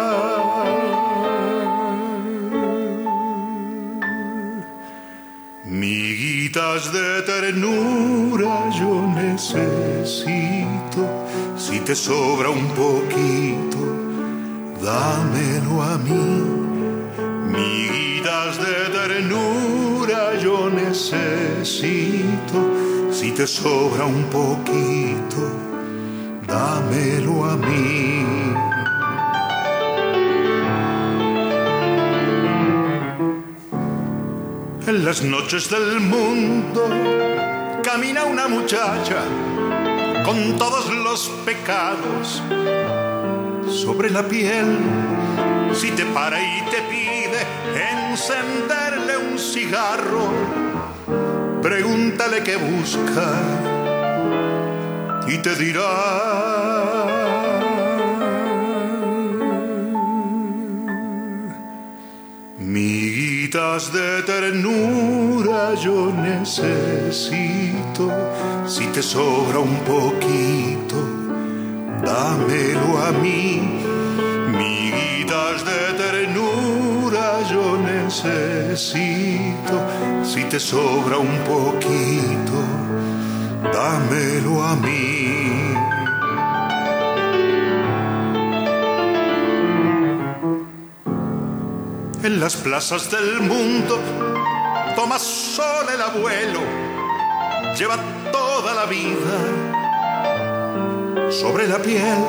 Miguitas de ternura yo necesito, si te sobra un poquito dámelo a mí. Miguitas de ternura yo necesito, si te sobra un poquito, dámelo a mí. En las noches del mundo camina una muchacha con todos los pecados sobre la piel. Si te para y te pide encenderle un cigarro, Pregúntale qué busca y te dirá. Miguitas de ternura yo necesito, si te sobra un poquito, dámelo a mí. Miguitas de ternura yo necesito, si te sobra un poquito, dámelo a mí. En las plazas del mundo toma sol el abuelo, lleva toda la vida sobre la piel.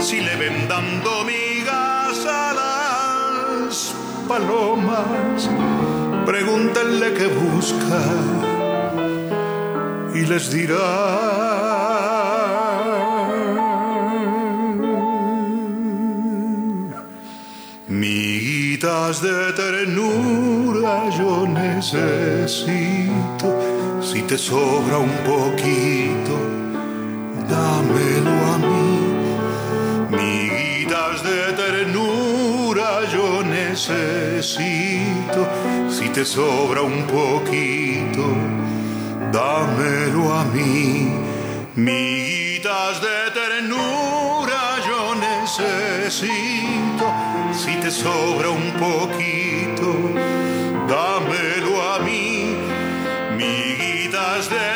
Si le ven dando migas a las palomas, pregúntenle qué busca y les dirá. Miguitas de ternura yo necesito, si te sobra un poquito, dámelo a mí. Miguitas de ternura yo necesito, si te sobra un poquito, dámelo a mí. Miguitas de ternura yo necesito, si te sobra un poquito, dámelo a mí. Miguitas de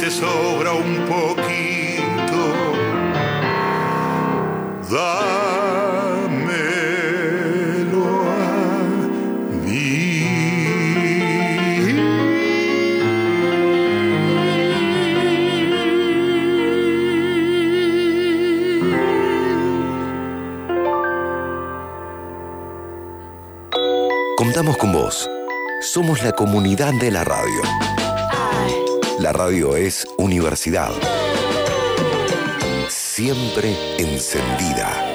te sobra un poquito, dámelo a Contamos con vos. Somos la comunidad de la radio. La radio es universidad. Siempre encendida.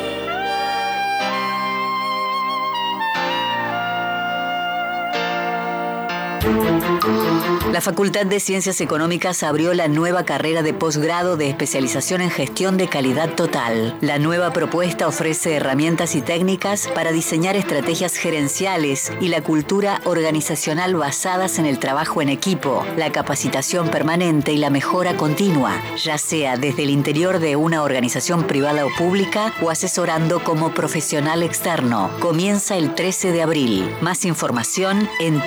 La Facultad de Ciencias Económicas abrió la nueva carrera de posgrado de especialización en gestión de calidad total. La nueva propuesta ofrece herramientas y técnicas para diseñar estrategias gerenciales y la cultura organizacional basadas en el trabajo en equipo, la capacitación permanente y la mejora continua, ya sea desde el interior de una organización privada o pública o asesorando como profesional externo. Comienza el 13 de abril. Más información en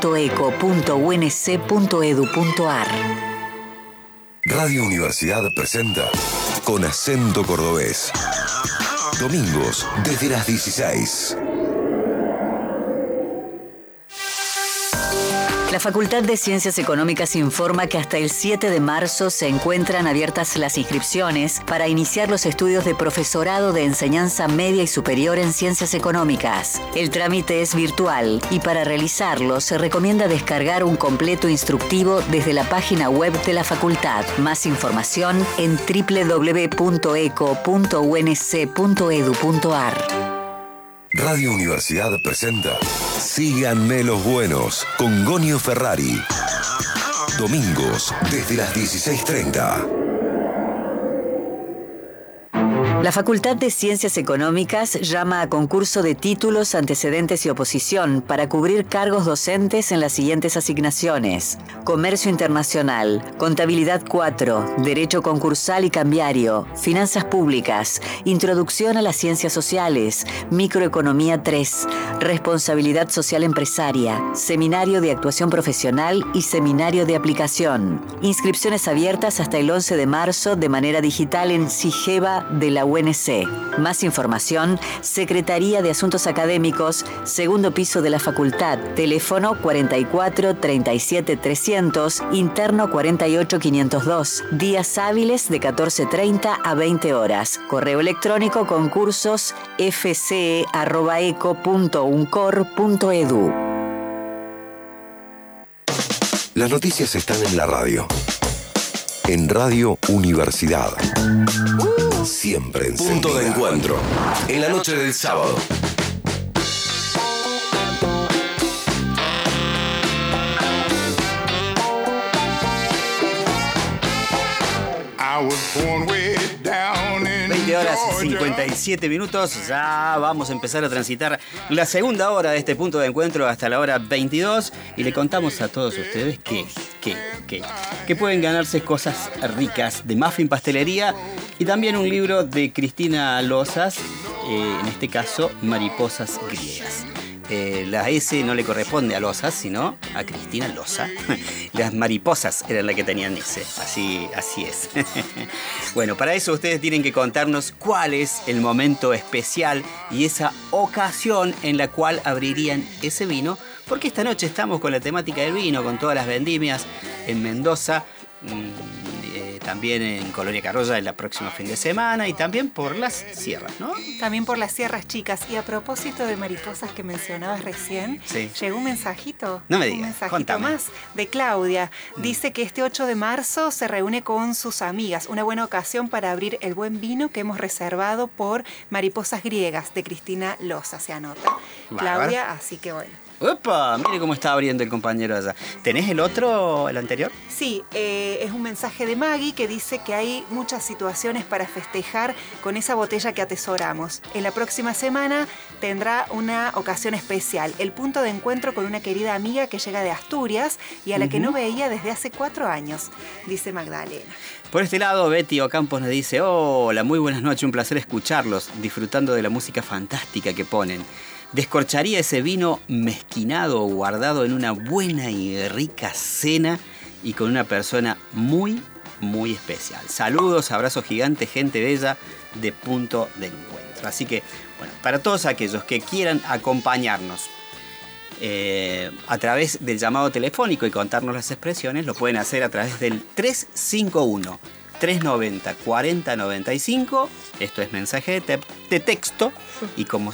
www.graduados.eco.unc.edu.ar. Radio Universidad presenta Con acento cordobés. Domingos desde las 16. La Facultad de Ciencias Económicas informa que hasta el 7 de marzo se encuentran abiertas las inscripciones para iniciar los estudios de profesorado de enseñanza media y superior en ciencias económicas. El trámite es virtual y para realizarlo se recomienda descargar un completo instructivo desde la página web de la facultad. Más información en www.eco.unc.edu.ar. Radio Universidad presenta Síganme los buenos con Gonio Ferrari. Domingos desde las 16.30. La Facultad de Ciencias Económicas llama a concurso de títulos, antecedentes y oposición para cubrir cargos docentes en las siguientes asignaciones. Comercio Internacional, Contabilidad 4, Derecho Concursal y Cambiario, Finanzas Públicas, Introducción a las Ciencias Sociales, Microeconomía 3, Responsabilidad Social Empresaria, Seminario de Actuación Profesional y Seminario de Aplicación. Inscripciones abiertas hasta el 11 de marzo de manera digital en SIGEVA de la UNC. Más información, Secretaría de Asuntos Académicos, segundo piso de la Facultad, teléfono 44 37 300, interno 48 502, días hábiles de 14.30 a 20 horas, correo electrónico concursos fce.eco.uncor.edu. Las noticias están en la radio en Radio Universidad. Siempre en Punto de encuentro. En la noche del sábado. I was born way down horas y 57 minutos. Ya vamos a empezar a transitar la segunda hora de este punto de encuentro hasta la hora 22. Y le contamos a todos ustedes que, que, que, que pueden ganarse cosas ricas de Muffin Pastelería y también un libro de Cristina Lozas, eh, en este caso Mariposas Griegas. Eh, la S no le corresponde a Lozas, sino a Cristina Loza. Las mariposas eran las que tenían S. Así, así es. bueno, para eso ustedes tienen que contarnos cuál es el momento especial y esa ocasión en la cual abrirían ese vino. Porque esta noche estamos con la temática del vino, con todas las vendimias en Mendoza. Mm, también en Colonia Carroya el próximo fin de semana y también por las sierras, ¿no? También por las sierras chicas. Y a propósito de mariposas que mencionabas recién, llegó un mensajito. No me digas, Un mensajito más de Claudia. Mm. Dice que este 8 de marzo se reúne con sus amigas. Una buena ocasión para abrir el buen vino que hemos reservado por Mariposas Griegas de Cristina Loza, se anota. Claudia, así que bueno. ¡Opa! Mire cómo está abriendo el compañero allá. ¿Tenés el otro, el anterior? Sí, eh, es un mensaje de Maggie que dice que hay muchas situaciones para festejar con esa botella que atesoramos. En la próxima semana tendrá una ocasión especial, el punto de encuentro con una querida amiga que llega de Asturias y a la que no veía desde hace cuatro años, dice Magdalena. Por este lado, Betty Ocampos nos dice, hola, muy buenas noches, un placer escucharlos, disfrutando de la música fantástica que ponen. Descorcharía ese vino mezquinado o guardado en una buena y rica cena y con una persona muy, muy especial. Saludos, abrazos gigantes, gente bella de punto de encuentro. Así que, bueno, para todos aquellos que quieran acompañarnos eh, a través del llamado telefónico y contarnos las expresiones, lo pueden hacer a través del 351 390 4095. Esto es mensaje de, te- de texto y como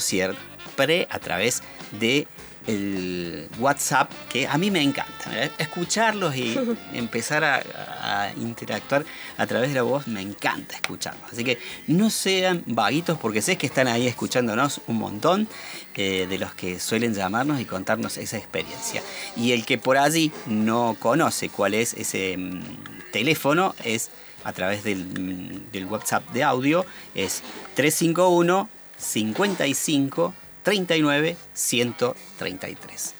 siempre a través de el WhatsApp que a mí me encanta ¿eh? escucharlos y empezar a, a interactuar a través de la voz me encanta escucharlos así que no sean vaguitos porque sé que están ahí escuchándonos un montón eh, de los que suelen llamarnos y contarnos esa experiencia y el que por allí no conoce cuál es ese mm, teléfono es a través del, mm, del WhatsApp de audio es 351 55 39 133.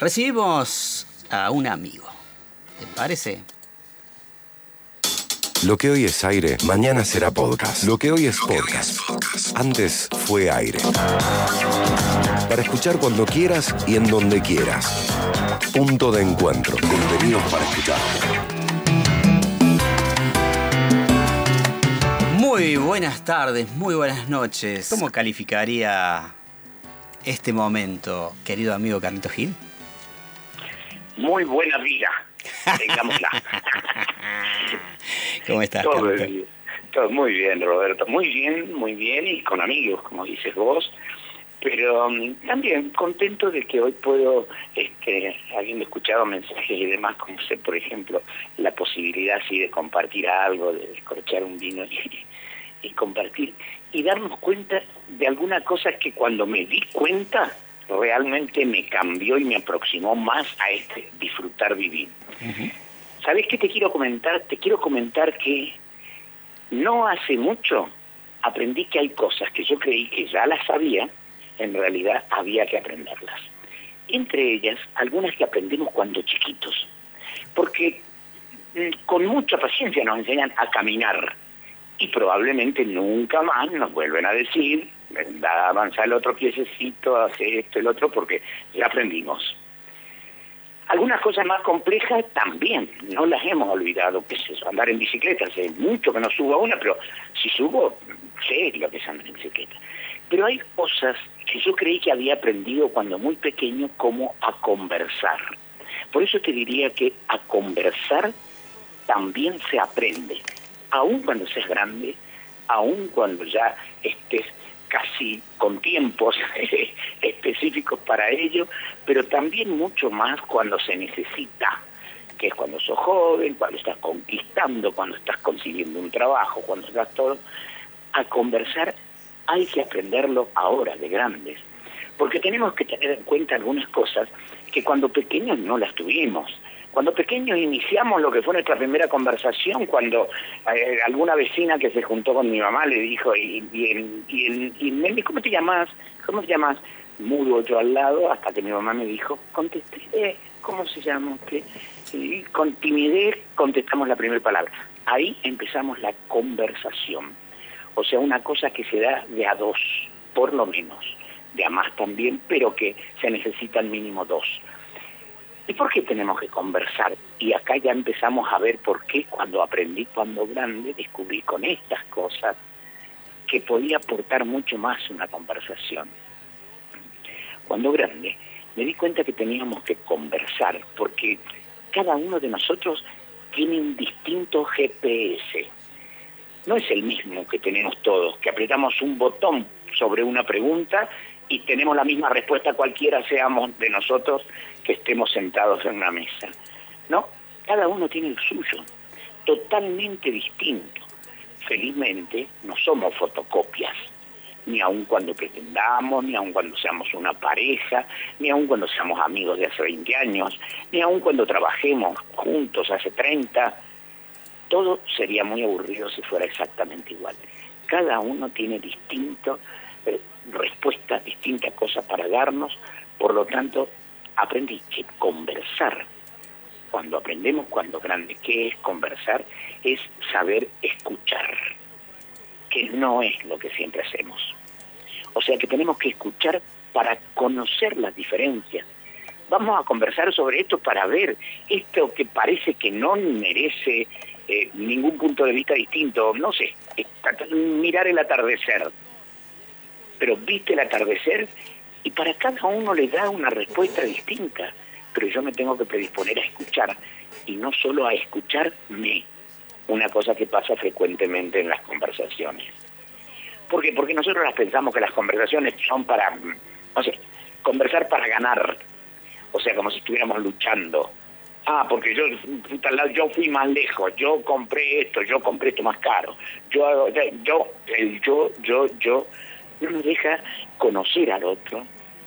Recibimos a un amigo. ¿Te parece? Lo que hoy es aire, mañana será podcast. Lo que hoy es podcast, antes fue aire. Para escuchar cuando quieras y en donde quieras. Punto de encuentro. Contenidos para escuchar. Muy buenas tardes, muy buenas noches. ¿Cómo calificaría este momento, querido amigo Carlito Gil? Muy buena vida, digámosla. ¿Cómo estás, Todo bien. Todo muy bien, Roberto. Muy bien, muy bien y con amigos, como dices vos. Pero um, también contento de que hoy puedo, este, habiendo escuchado mensajes y demás, como sé, por ejemplo, la posibilidad así de compartir algo, de descorchar un vino y, y compartir, y darnos cuenta de alguna cosa que cuando me di cuenta realmente me cambió y me aproximó más a este disfrutar vivir. ¿Sabes qué te quiero comentar? Te quiero comentar que no hace mucho aprendí que hay cosas que yo creí que ya las sabía, en realidad había que aprenderlas. Entre ellas, algunas que aprendimos cuando chiquitos, porque mm, con mucha paciencia nos enseñan a caminar y probablemente nunca más nos vuelven a decir, da, avanza el otro piececito, hace esto, el otro, porque ya aprendimos. Algunas cosas más complejas también, no las hemos olvidado, que es andar en bicicleta, hace mucho que no subo a una, pero si subo, sé lo que es andar en bicicleta. Pero hay cosas que yo creí que había aprendido cuando muy pequeño, como a conversar. Por eso te diría que a conversar también se aprende, aun cuando seas grande, aun cuando ya estés casi con tiempos específicos para ello, pero también mucho más cuando se necesita, que es cuando sos joven, cuando estás conquistando, cuando estás consiguiendo un trabajo, cuando estás todo. A conversar hay que aprenderlo ahora, de grandes, porque tenemos que tener en cuenta algunas cosas que cuando pequeños no las tuvimos. Cuando pequeños iniciamos lo que fue nuestra primera conversación, cuando eh, alguna vecina que se juntó con mi mamá le dijo, y, y, y, y, ¿cómo te llamas? ¿Cómo te llamas? Mudo yo al lado, hasta que mi mamá me dijo, contesté, eh, ¿cómo se llama usted? Y con timidez contestamos la primera palabra. Ahí empezamos la conversación. O sea, una cosa que se da de a dos, por lo menos, de a más también, pero que se necesitan mínimo dos. ¿Y por qué tenemos que conversar? Y acá ya empezamos a ver por qué cuando aprendí cuando grande descubrí con estas cosas que podía aportar mucho más una conversación. Cuando grande me di cuenta que teníamos que conversar porque cada uno de nosotros tiene un distinto GPS. No es el mismo que tenemos todos, que apretamos un botón sobre una pregunta y tenemos la misma respuesta cualquiera seamos de nosotros que estemos sentados en una mesa. No, cada uno tiene el suyo, totalmente distinto. Felizmente no somos fotocopias, ni aun cuando pretendamos, ni aun cuando seamos una pareja, ni aun cuando seamos amigos de hace 20 años, ni aun cuando trabajemos juntos hace 30. Todo sería muy aburrido si fuera exactamente igual. Cada uno tiene distinto respuestas, distintas cosas para darnos, por lo tanto, aprendí que conversar, cuando aprendemos cuando grande, ¿qué es conversar? Es saber escuchar, que no es lo que siempre hacemos. O sea que tenemos que escuchar para conocer las diferencias. Vamos a conversar sobre esto para ver esto que parece que no merece eh, ningún punto de vista distinto, no sé, mirar el atardecer. Pero viste el atardecer y para cada uno le da una respuesta distinta, pero yo me tengo que predisponer a escuchar y no solo a escucharme, una cosa que pasa frecuentemente en las conversaciones. ¿Por qué? Porque nosotros las pensamos que las conversaciones son para, no sé, conversar para ganar. O sea, como si estuviéramos luchando. Ah, porque yo, yo fui más lejos, yo compré esto, yo compré esto más caro. Yo, yo, el yo, yo, yo, no nos deja conocer al otro,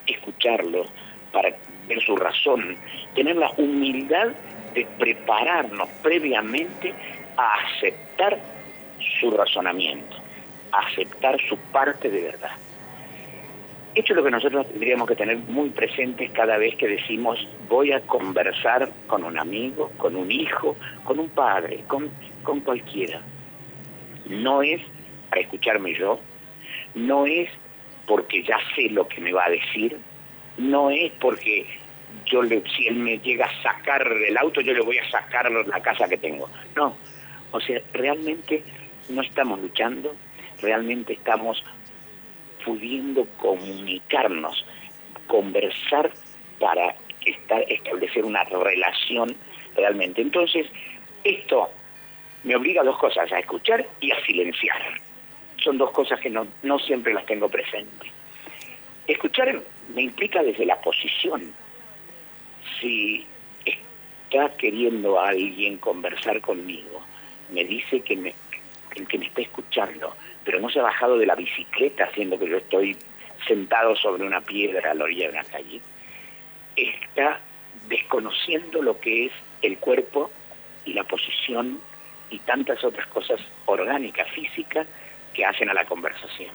escucharlo, para ver su razón, tener la humildad de prepararnos previamente a aceptar su razonamiento aceptar su parte de verdad. Esto es lo que nosotros tendríamos que tener muy presente cada vez que decimos voy a conversar con un amigo, con un hijo, con un padre, con, con cualquiera. No es para escucharme yo, no es porque ya sé lo que me va a decir, no es porque yo le, si él me llega a sacar del auto, yo le voy a sacar la casa que tengo. No, o sea, realmente no estamos luchando, realmente estamos pudiendo comunicarnos, conversar para establecer una relación realmente. Entonces, esto me obliga a dos cosas, a escuchar y a silenciar. Son dos cosas que no, no siempre las tengo presentes. Escuchar me implica desde la posición. Si está queriendo a alguien conversar conmigo, me dice que me, que me está escuchando, pero no se ha bajado de la bicicleta haciendo que yo estoy sentado sobre una piedra a la orilla de una calle, está desconociendo lo que es el cuerpo y la posición y tantas otras cosas orgánicas, físicas, que hacen a la conversación.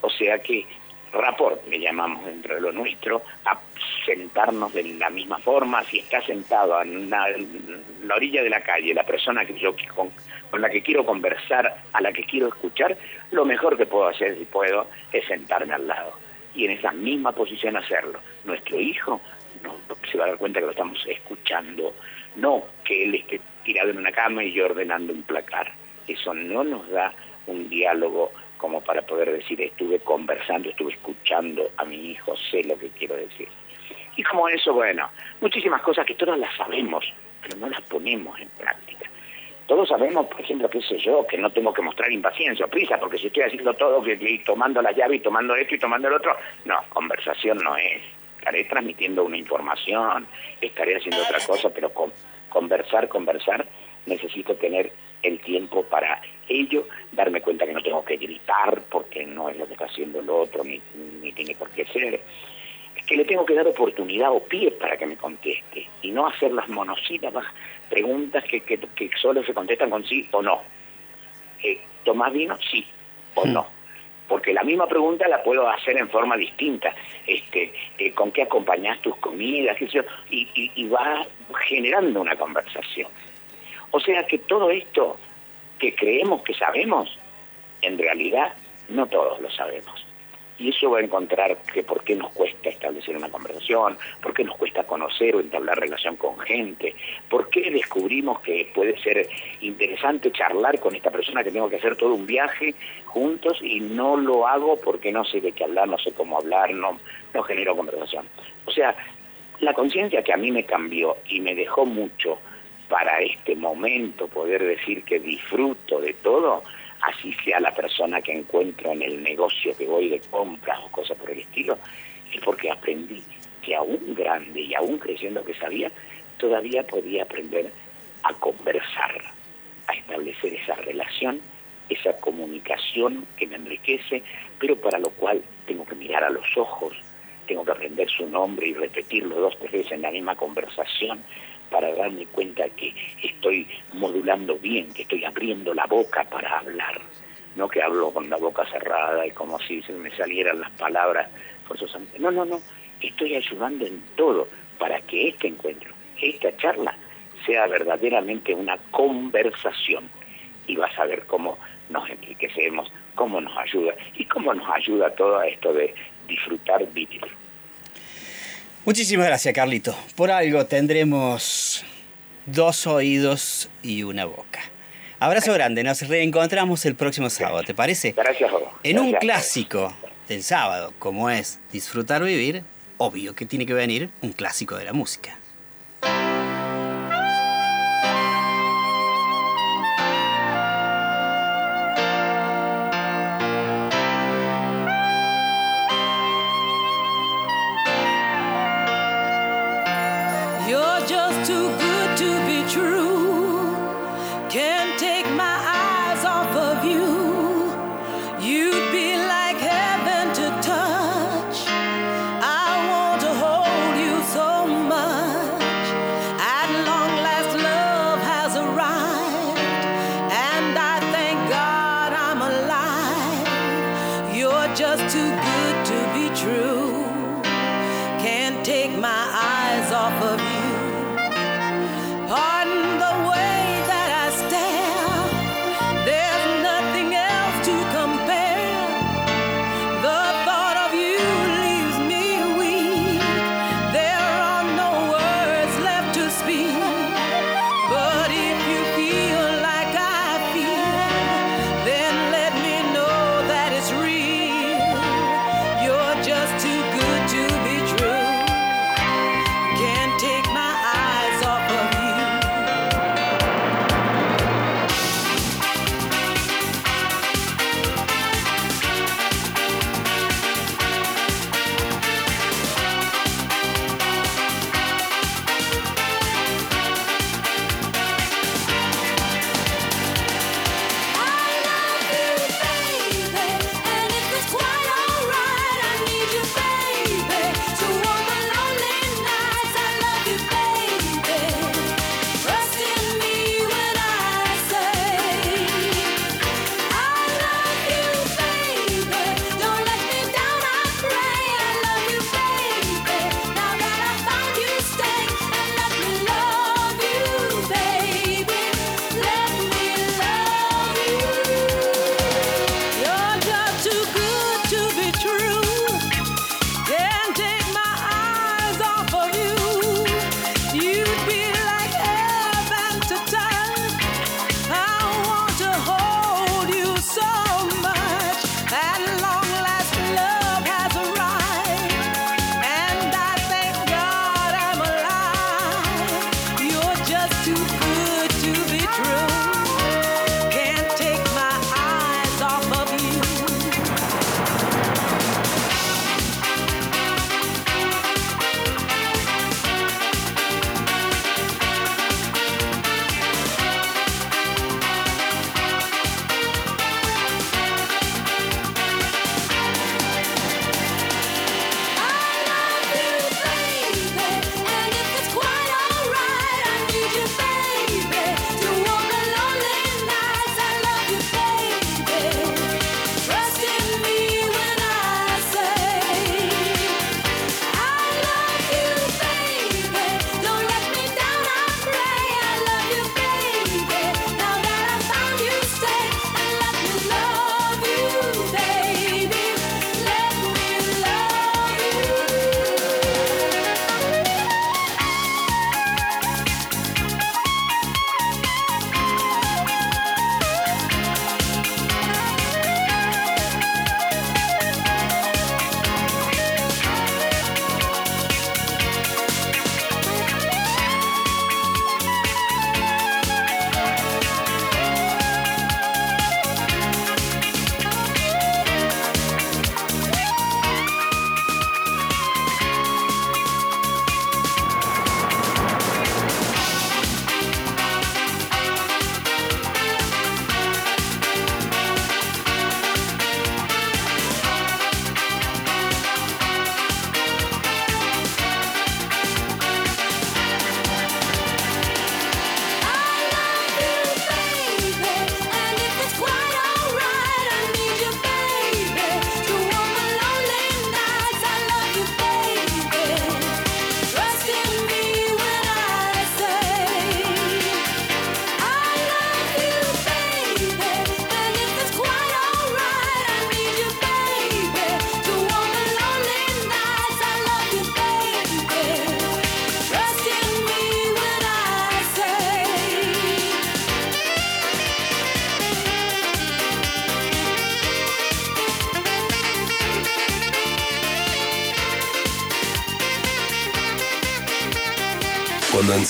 O sea que rapport, le llamamos dentro de lo nuestro, a sentarnos de la misma forma, si está sentado en la orilla de la calle, la persona que yo con, con, la que quiero conversar, a la que quiero escuchar, lo mejor que puedo hacer, si puedo, es sentarme al lado. Y en esa misma posición hacerlo. Nuestro hijo se va a dar cuenta que lo estamos escuchando, no que él esté tirado en una cama y yo ordenando un placar. Eso no nos da un diálogo como para poder decir estuve conversando, estuve escuchando a mi hijo, sé lo que quiero decir. Y como eso, bueno, muchísimas cosas que todas las sabemos, pero no las ponemos en práctica. Todos sabemos, por ejemplo, qué sé yo, que no tengo que mostrar impaciencia o prisa, porque si estoy haciendo todo, que, tomando la llave y tomando esto y tomando el otro, no, conversación no es. Estaré transmitiendo una información, estaré haciendo otra cosa, pero con, conversar, conversar, necesito tener el tiempo para ello, darme cuenta que no tengo que gritar porque no es lo que está haciendo el otro, ni, ni tiene por qué ser. que le tengo que dar oportunidad o pie para que me conteste y no hacer las monosílabas preguntas que, que, que solo se contestan con sí o no. Eh, ¿Tomás vino? Sí o no. Porque la misma pregunta la puedo hacer en forma distinta. Este, eh, ¿Con qué acompañás tus comidas? ¿Qué sé yo? Y, y, y va generando una conversación. O sea que todo esto que creemos que sabemos, en realidad no todos lo sabemos. Y eso va a encontrar que por qué nos cuesta establecer una conversación, por qué nos cuesta conocer o entablar relación con gente, por qué descubrimos que puede ser interesante charlar con esta persona que tengo que hacer todo un viaje juntos y no lo hago porque no sé de qué hablar, no sé cómo hablar, no, no genero conversación. O sea, la conciencia que a mí me cambió y me dejó mucho para este momento poder decir que disfruto de todo, así sea la persona que encuentro en el negocio que voy de compras o cosas por el estilo, es porque aprendí que aún grande y aún creyendo que sabía, todavía podía aprender a conversar, a establecer esa relación, esa comunicación que me enriquece, pero para lo cual tengo que mirar a los ojos, tengo que aprender su nombre y repetirlo dos, tres veces en la misma conversación para darme cuenta que estoy modulando bien, que estoy abriendo la boca para hablar, no que hablo con la boca cerrada y como si se me salieran las palabras forzosamente. No, no, no, estoy ayudando en todo para que este encuentro, esta charla, sea verdaderamente una conversación y vas a ver cómo nos enriquecemos, cómo nos ayuda y cómo nos ayuda todo esto de disfrutar vivir. Muchísimas gracias, Carlito. Por algo tendremos dos oídos y una boca. Abrazo grande, nos reencontramos el próximo sábado, ¿te parece? Gracias, Jobo. En un clásico del sábado, como es Disfrutar Vivir, obvio que tiene que venir un clásico de la música.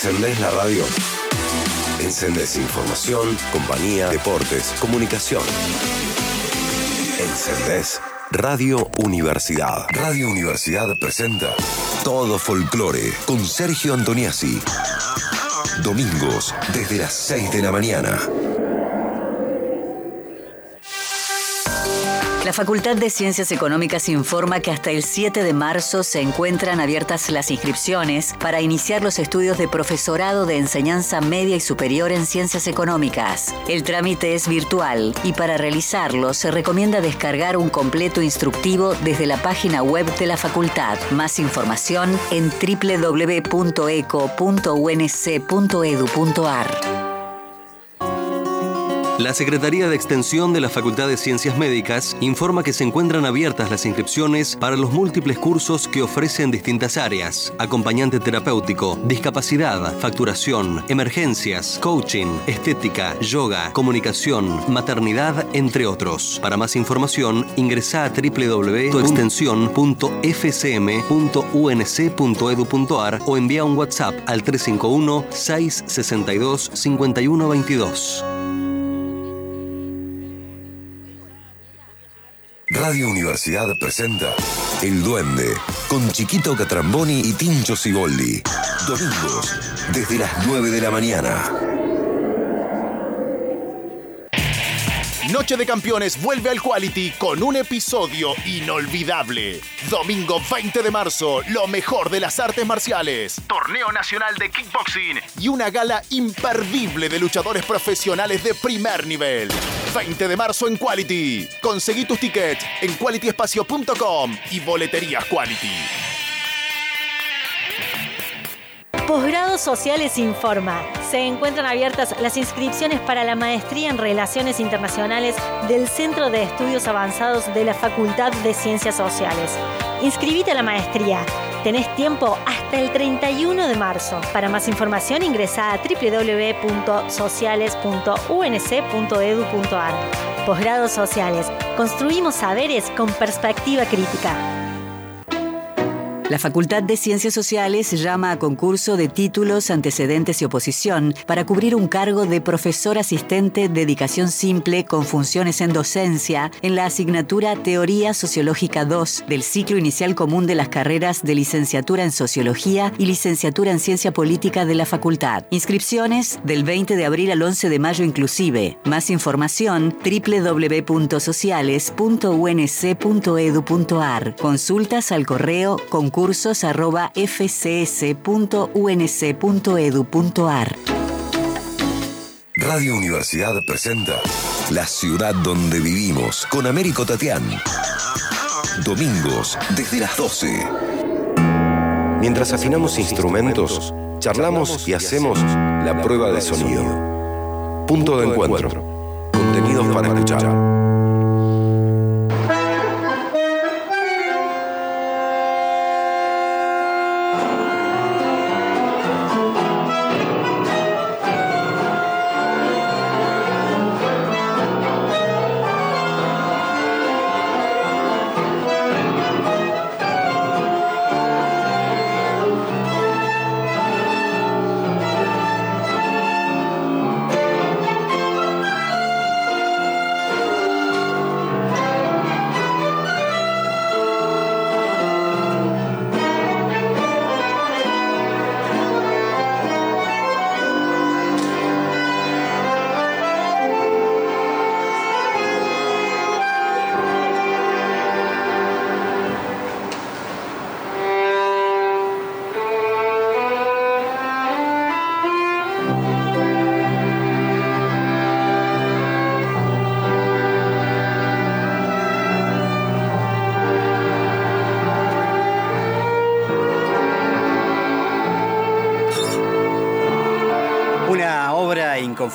Encendés la radio, encendés información, compañía, deportes, comunicación. Encendés Radio Universidad. Radio Universidad presenta Todo Folclore con Sergio Antoniazzi. Domingos desde las 6 de la mañana. La Facultad de Ciencias Económicas informa que hasta el 7 de marzo se encuentran abiertas las inscripciones para iniciar los estudios de profesorado de enseñanza media y superior en ciencias económicas. El trámite es virtual y para realizarlo se recomienda descargar un completo instructivo desde la página web de la facultad. Más información en www.eco.unc.edu.ar. La Secretaría de Extensión de la Facultad de Ciencias Médicas informa que se encuentran abiertas las inscripciones para los múltiples cursos que ofrecen distintas áreas: acompañante terapéutico, discapacidad, facturación, emergencias, coaching, estética, yoga, comunicación, maternidad, entre otros. Para más información, ingresa a www.extensión.fcm.unc.edu.ar o envía un WhatsApp al 351 662 5122. Radio Universidad presenta El Duende con Chiquito Catramboni y Tincho Ciboldi. Domingos desde las 9 de la mañana. Noche de Campeones vuelve al Quality con un episodio inolvidable. Domingo 20 de marzo, lo mejor de las artes marciales. Torneo Nacional de Kickboxing y una gala imperdible de luchadores profesionales de primer nivel. 20 de marzo en Quality. Conseguí tus tickets en qualityespacio.com y boleterías Quality. Posgrados Sociales informa. Se encuentran abiertas las inscripciones para la maestría en Relaciones Internacionales del Centro de Estudios Avanzados de la Facultad de Ciencias Sociales. Inscribite a la maestría. Tenés tiempo hasta el 31 de marzo. Para más información ingresa a www.sociales.unc.edu.ar. Posgrados Sociales. Construimos saberes con perspectiva crítica. La Facultad de Ciencias Sociales llama a concurso de títulos, antecedentes y oposición para cubrir un cargo de profesor asistente dedicación simple con funciones en docencia en la asignatura Teoría Sociológica 2 del ciclo inicial común de las carreras de licenciatura en Sociología y licenciatura en Ciencia Política de la Facultad. Inscripciones del 20 de abril al 11 de mayo inclusive. Más información www.sociales.unc.edu.ar. Consultas al correo concurso concursos.fcs.unc.edu.ar. Radio Universidad presenta La ciudad donde vivimos con Américo Tatián. Domingos desde las 12. Mientras afinamos instrumentos, charlamos y hacemos la prueba de sonido. Punto de encuentro. Contenidos para escuchar.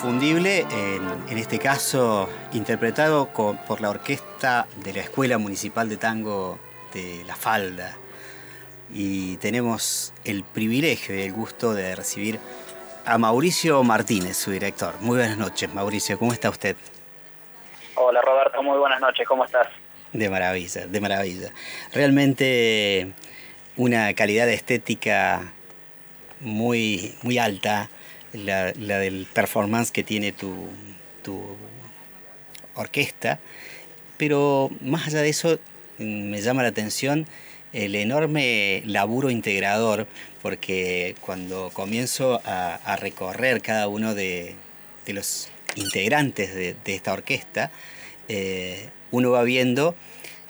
Inconfundible, en, en este caso interpretado por la orquesta de la Escuela Municipal de Tango de La Falda. Y tenemos el privilegio y el gusto de recibir a Mauricio Martínez, su director. Muy buenas noches, Mauricio, ¿cómo está usted? Hola Roberto, muy buenas noches, ¿cómo estás? De maravilla, de maravilla. Realmente una calidad estética muy, muy alta, la, del performance que tiene tu, tu orquesta, pero más allá de eso mm, me llama la atención el enorme laburo integrador, porque cuando comienzo a, recorrer cada uno de, de los integrantes de, de esta orquesta, eh, uno va viendo,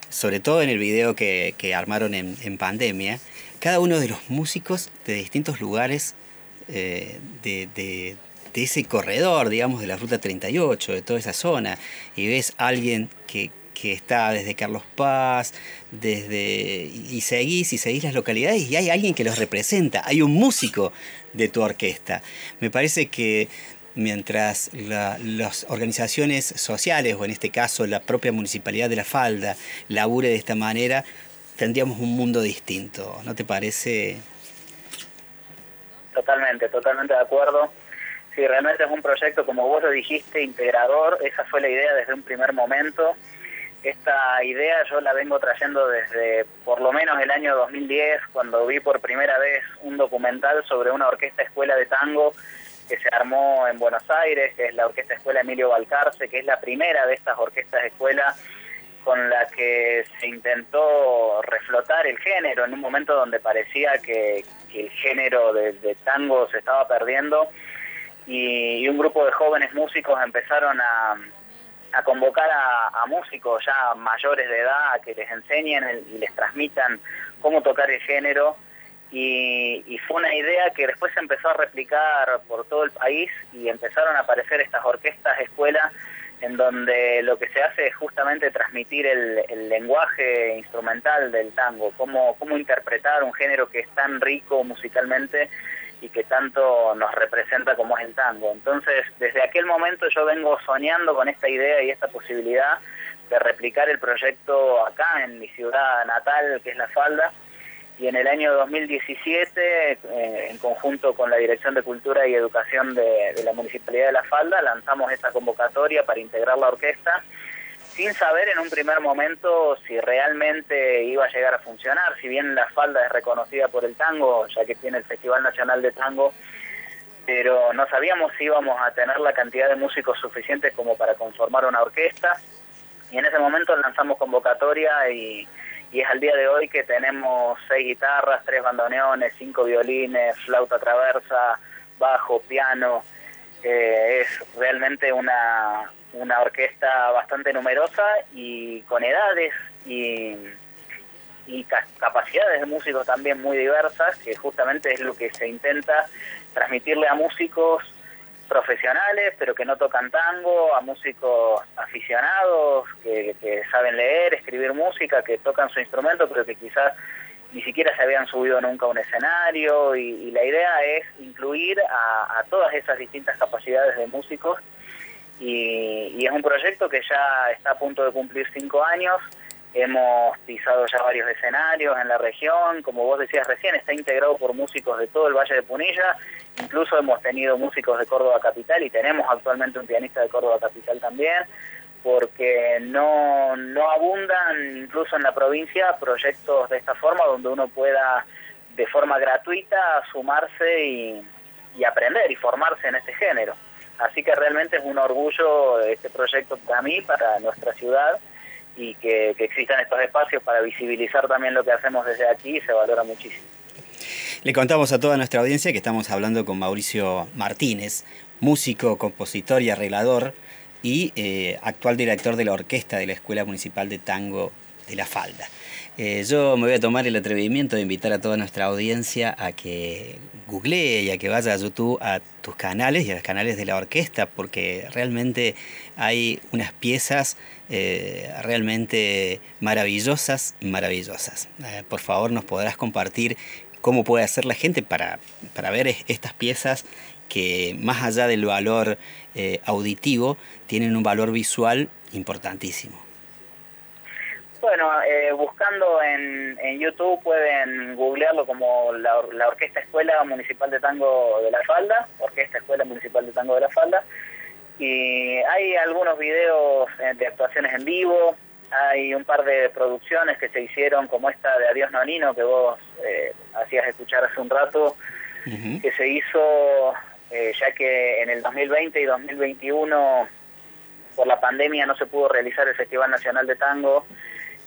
sobre todo en el video que, que armaron en, en, pandemia, cada uno de los músicos de distintos lugares eh, de, ese corredor, digamos, de la Ruta 38, de toda esa zona, y ves a alguien que, que está desde Carlos Paz, desde y seguís y seguís las localidades y hay alguien que los representa, hay un músico de tu orquesta. Me parece que mientras la, las organizaciones sociales, o en este caso la propia municipalidad de La Falda, labure de esta manera, tendríamos un mundo distinto, ¿no te parece? Totalmente, totalmente de acuerdo. Sí, realmente es un proyecto, como vos lo dijiste, integrador, esa fue la idea desde un primer momento. Esta idea yo la vengo trayendo desde por lo menos el año 2010, cuando vi por primera vez un documental sobre una orquesta escuela de tango que se armó en Buenos Aires, que es la Orquesta Escuela Emilio Balcarce, que es la primera de estas orquestas de escuela con la que se intentó reflotar el género en un momento donde parecía que, que el género de, tango se estaba perdiendo y, un grupo de jóvenes músicos empezaron a, convocar a, a, músicos ya mayores de edad a que les enseñen y les transmitan cómo tocar el género. Y, y, fue una idea que después se empezó a replicar por todo el país y empezaron a aparecer estas orquestas escuelas en donde lo que se hace es justamente transmitir el, el lenguaje instrumental del tango, cómo, cómo interpretar un género que es tan rico musicalmente y que tanto nos representa como es el tango. Entonces, desde aquel momento yo vengo soñando con esta idea y esta posibilidad de replicar el proyecto acá en mi ciudad natal, que es La Falda, y en el año 2017, eh, en conjunto con la Dirección de Cultura y Educación de, de, la Municipalidad de La Falda, lanzamos esta convocatoria para integrar la orquesta, sin saber en un primer momento si realmente iba a llegar a funcionar, si bien La Falda es reconocida por el tango, ya que tiene el Festival Nacional de Tango, pero no sabíamos si íbamos a tener la cantidad de músicos suficientes como para conformar una orquesta, y en ese momento lanzamos convocatoria y y es al día de hoy que tenemos seis guitarras, tres bandoneones, cinco violines, flauta traversa, bajo, piano. Eh, es realmente una, una orquesta bastante numerosa y con edades y, y capacidades de músicos también muy diversas, que justamente es lo que se intenta transmitirle a músicos profesionales, pero que no tocan tango, a músicos aficionados que, saben leer, escribir música, que tocan su instrumento, pero que quizás ni siquiera se habían subido nunca a un escenario. Y, y la idea es incluir a, a, todas esas distintas capacidades de músicos. Y, y es un proyecto que ya está a punto de cumplir cinco años. Hemos pisado ya varios escenarios en la región, como vos decías recién, está integrado por músicos de todo el Valle de Punilla, incluso hemos tenido músicos de Córdoba Capital y tenemos actualmente un pianista de Córdoba Capital también, porque no, no abundan incluso en la provincia proyectos de esta forma donde uno pueda de forma gratuita sumarse y, y aprender y formarse en este género. Así que realmente es un orgullo este proyecto para mí, para nuestra ciudad, y que, existan estos espacios para visibilizar también lo que hacemos desde aquí se valora muchísimo. Le contamos a toda nuestra audiencia que estamos hablando con Mauricio Martínez, músico, compositor y arreglador y eh, actual director de la orquesta de la Escuela Municipal de Tango de La Falda. Eh, yo me voy a tomar el atrevimiento de invitar a toda nuestra audiencia a que googlee y a que vaya a YouTube a tus canales y a los canales de la orquesta, porque realmente hay unas piezas eh, realmente maravillosas, maravillosas. Eh, por favor, nos podrás compartir cómo puede hacer la gente para, para ver estas piezas que más allá del valor eh, auditivo, tienen un valor visual importantísimo. Bueno, eh, buscando en, YouTube pueden googlearlo como la, la, Orquesta Escuela Municipal de Tango de la Falda, Orquesta Escuela Municipal de Tango de la Falda, y hay algunos videos de actuaciones en vivo, hay un par de producciones que se hicieron como esta de Adiós Nonino que vos eh, hacías escuchar hace un rato, que se hizo eh, ya que en el 2020 y 2021 por la pandemia no se pudo realizar el Festival Nacional de Tango.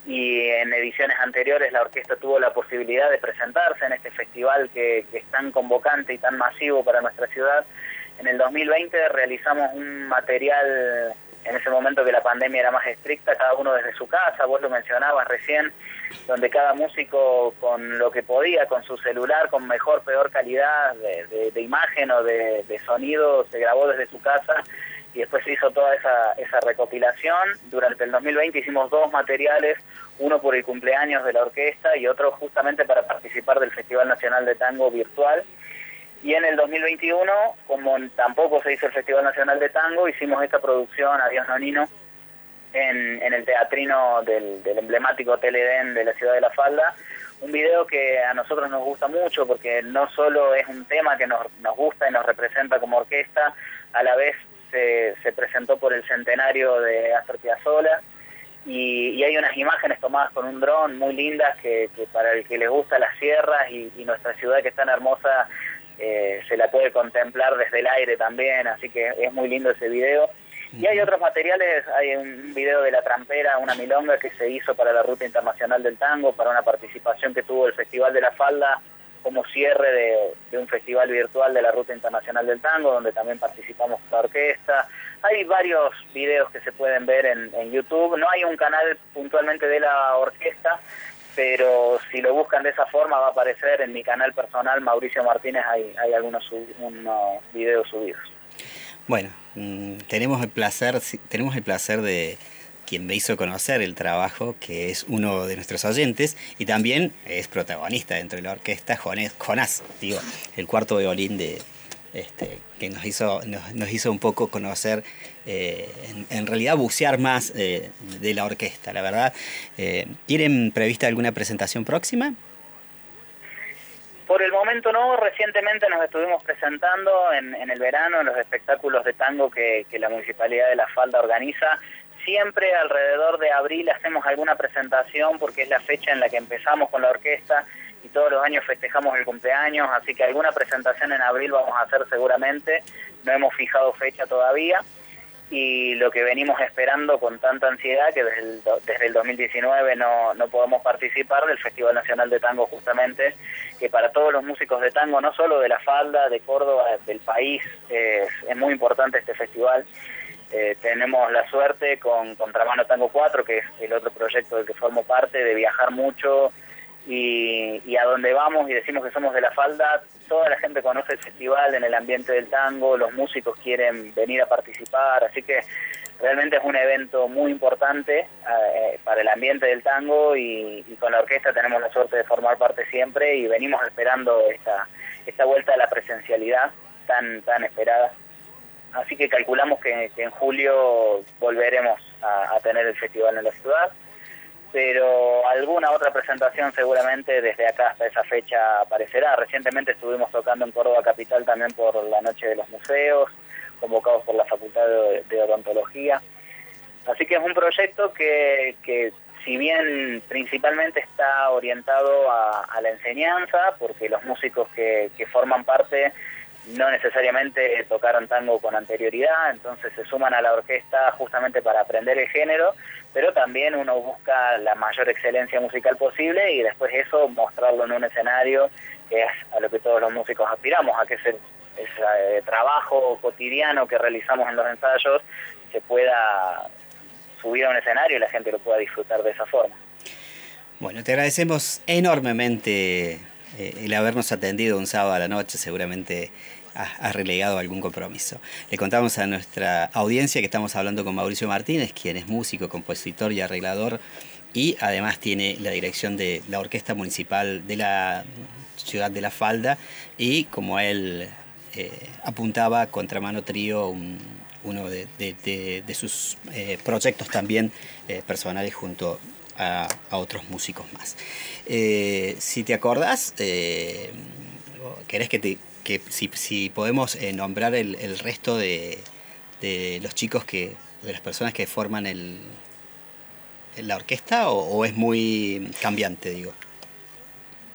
Y en ediciones anteriores la orquesta tuvo la posibilidad de presentarse en este festival que, que es tan convocante y tan masivo para nuestra ciudad. En el 2020 realizamos un material en ese momento que la pandemia era más estricta, cada uno desde su casa, vos lo mencionabas recién, donde cada músico con lo que podía, con su celular, con mejor, peor calidad de, imagen o de, sonido, se grabó desde su casa y después se hizo toda esa, esa recopilación. Durante el 2020 hicimos dos materiales, uno por el cumpleaños de la orquesta y otro justamente para participar del Festival Nacional de Tango Virtual. Y en el 2021, como tampoco se hizo el Festival Nacional de Tango, hicimos esta producción, Adiós Nonino, en, en el teatrino del, emblemático Hotel Edén de la ciudad de La Falda. Un video que a nosotros nos gusta mucho porque no solo es un tema que nos, nos gusta y nos representa como orquesta, a la vez se, se presentó por el centenario de Astor Piazzolla y, y, hay unas imágenes tomadas con un dron muy lindas que, para el que le gusta las sierras y, y nuestra ciudad que es tan hermosa eh, se la puede contemplar desde el aire también, así que es muy lindo ese video. Y hay otros materiales, hay un video de La Trampera, una milonga que se hizo para la Ruta Internacional del Tango, para una participación que tuvo el Festival de la Falda como cierre de, un festival virtual de la Ruta Internacional del Tango, donde también participamos con la orquesta. Hay varios videos que se pueden ver en, en YouTube. No hay un canal puntualmente de la orquesta, pero si lo buscan de esa forma va a aparecer en mi canal personal Mauricio Martínez hay, hay algunos unos videos subidos. Bueno, mm, tenemos el placer tenemos el placer de quien me hizo conocer el trabajo, que es uno de nuestros oyentes y también es protagonista dentro de la orquesta, Jonás, digo, el cuarto violín de, este, que nos hizo, nos, hizo un poco conocer, eh, en, realidad bucear más eh, de la orquesta, la verdad. Eh, ¿Tienen prevista alguna presentación próxima? Por el momento no, recientemente nos estuvimos presentando en, el verano en los espectáculos de tango que la Municipalidad de La Falda organiza. Siempre alrededor de abril hacemos alguna presentación porque es la fecha en la que empezamos con la orquesta y todos los años festejamos el cumpleaños, así que alguna presentación en abril vamos a hacer seguramente, no hemos fijado fecha todavía y lo que venimos esperando con tanta ansiedad que desde el, desde el 2019 no, no podemos participar del Festival Nacional de Tango justamente, que para todos los músicos de tango, no solo de La Falda, de Córdoba, del país, es, muy importante este festival. Eh, tenemos la suerte con Contramano Tango 4, que es el otro proyecto del que formo parte, de viajar mucho, y, a donde vamos y decimos que somos de la falda, toda la gente conoce el festival en el ambiente del tango, los músicos quieren venir a participar, así que realmente es un evento muy importante eh, para el ambiente del tango y, con la orquesta tenemos la suerte de formar parte siempre y venimos esperando esta, esta vuelta a la presencialidad tan, tan esperada. Así que calculamos que, en julio volveremos a tener el festival en la ciudad pero alguna otra presentación seguramente desde acá hasta esa fecha aparecerá. Recientemente estuvimos tocando en Córdoba Capital también por la Noche de los Museos, convocados por la Facultad de, Odontología. Así que es un proyecto que, que si bien principalmente está orientado a, la enseñanza, porque los músicos que, que forman parte no necesariamente tocaron tango con anterioridad, entonces se suman a la orquesta justamente para aprender el género, pero también uno busca la mayor excelencia musical posible y después eso mostrarlo en un escenario, que es a lo que todos los músicos aspiramos, a que ese, ese trabajo cotidiano que realizamos en los ensayos se pueda subir a un escenario y la gente lo pueda disfrutar de esa forma. Bueno, te agradecemos enormemente eh, el habernos atendido un sábado a la noche, seguramente ha relegado algún compromiso. Le contamos a nuestra audiencia que estamos hablando con Mauricio Martínez, quien es músico, compositor y arreglador y además tiene la dirección de la Orquesta Municipal de la Ciudad de La Falda y como él eh, apuntaba, Contramano Trío, uno de, sus eh, proyectos también eh, personales junto a, otros músicos más. si te acordás, querés que te que si, si podemos eh, nombrar el, el resto de, de, los chicos que, de las personas que forman el, la orquesta o, es muy cambiante, digo.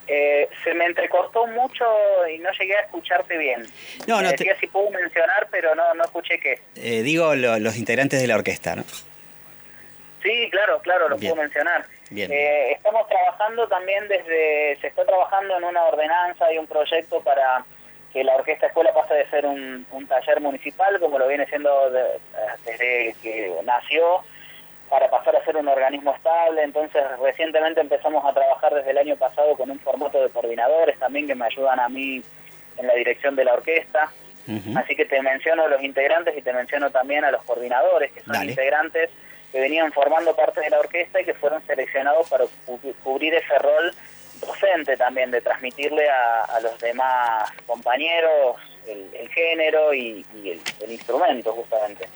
Eh, se me entrecortó mucho y no llegué a escucharte bien. No, no, te- decía si puedo mencionar, pero no, no escuché qué. Eh, digo lo- los integrantes de la orquesta, ¿no? Sí, claro, claro, lo Bien. puedo mencionar. Bien. Eh, estamos trabajando también desde, se está trabajando en una ordenanza y un proyecto para que la orquesta escuela pase de ser un, un taller municipal, como lo viene siendo de- desde que nació, para pasar a ser un organismo estable. Entonces, recientemente empezamos a trabajar desde el año pasado con un formato de coordinadores también que me ayudan a mí en la dirección de la orquesta. Así que te menciono los integrantes y te menciono también a los coordinadores, que son Dale. integrantes que venían formando parte de la orquesta y que fueron seleccionados para cu- cubrir ese rol docente también, de transmitirle a, los demás compañeros el, género y, y el, instrumento justamente.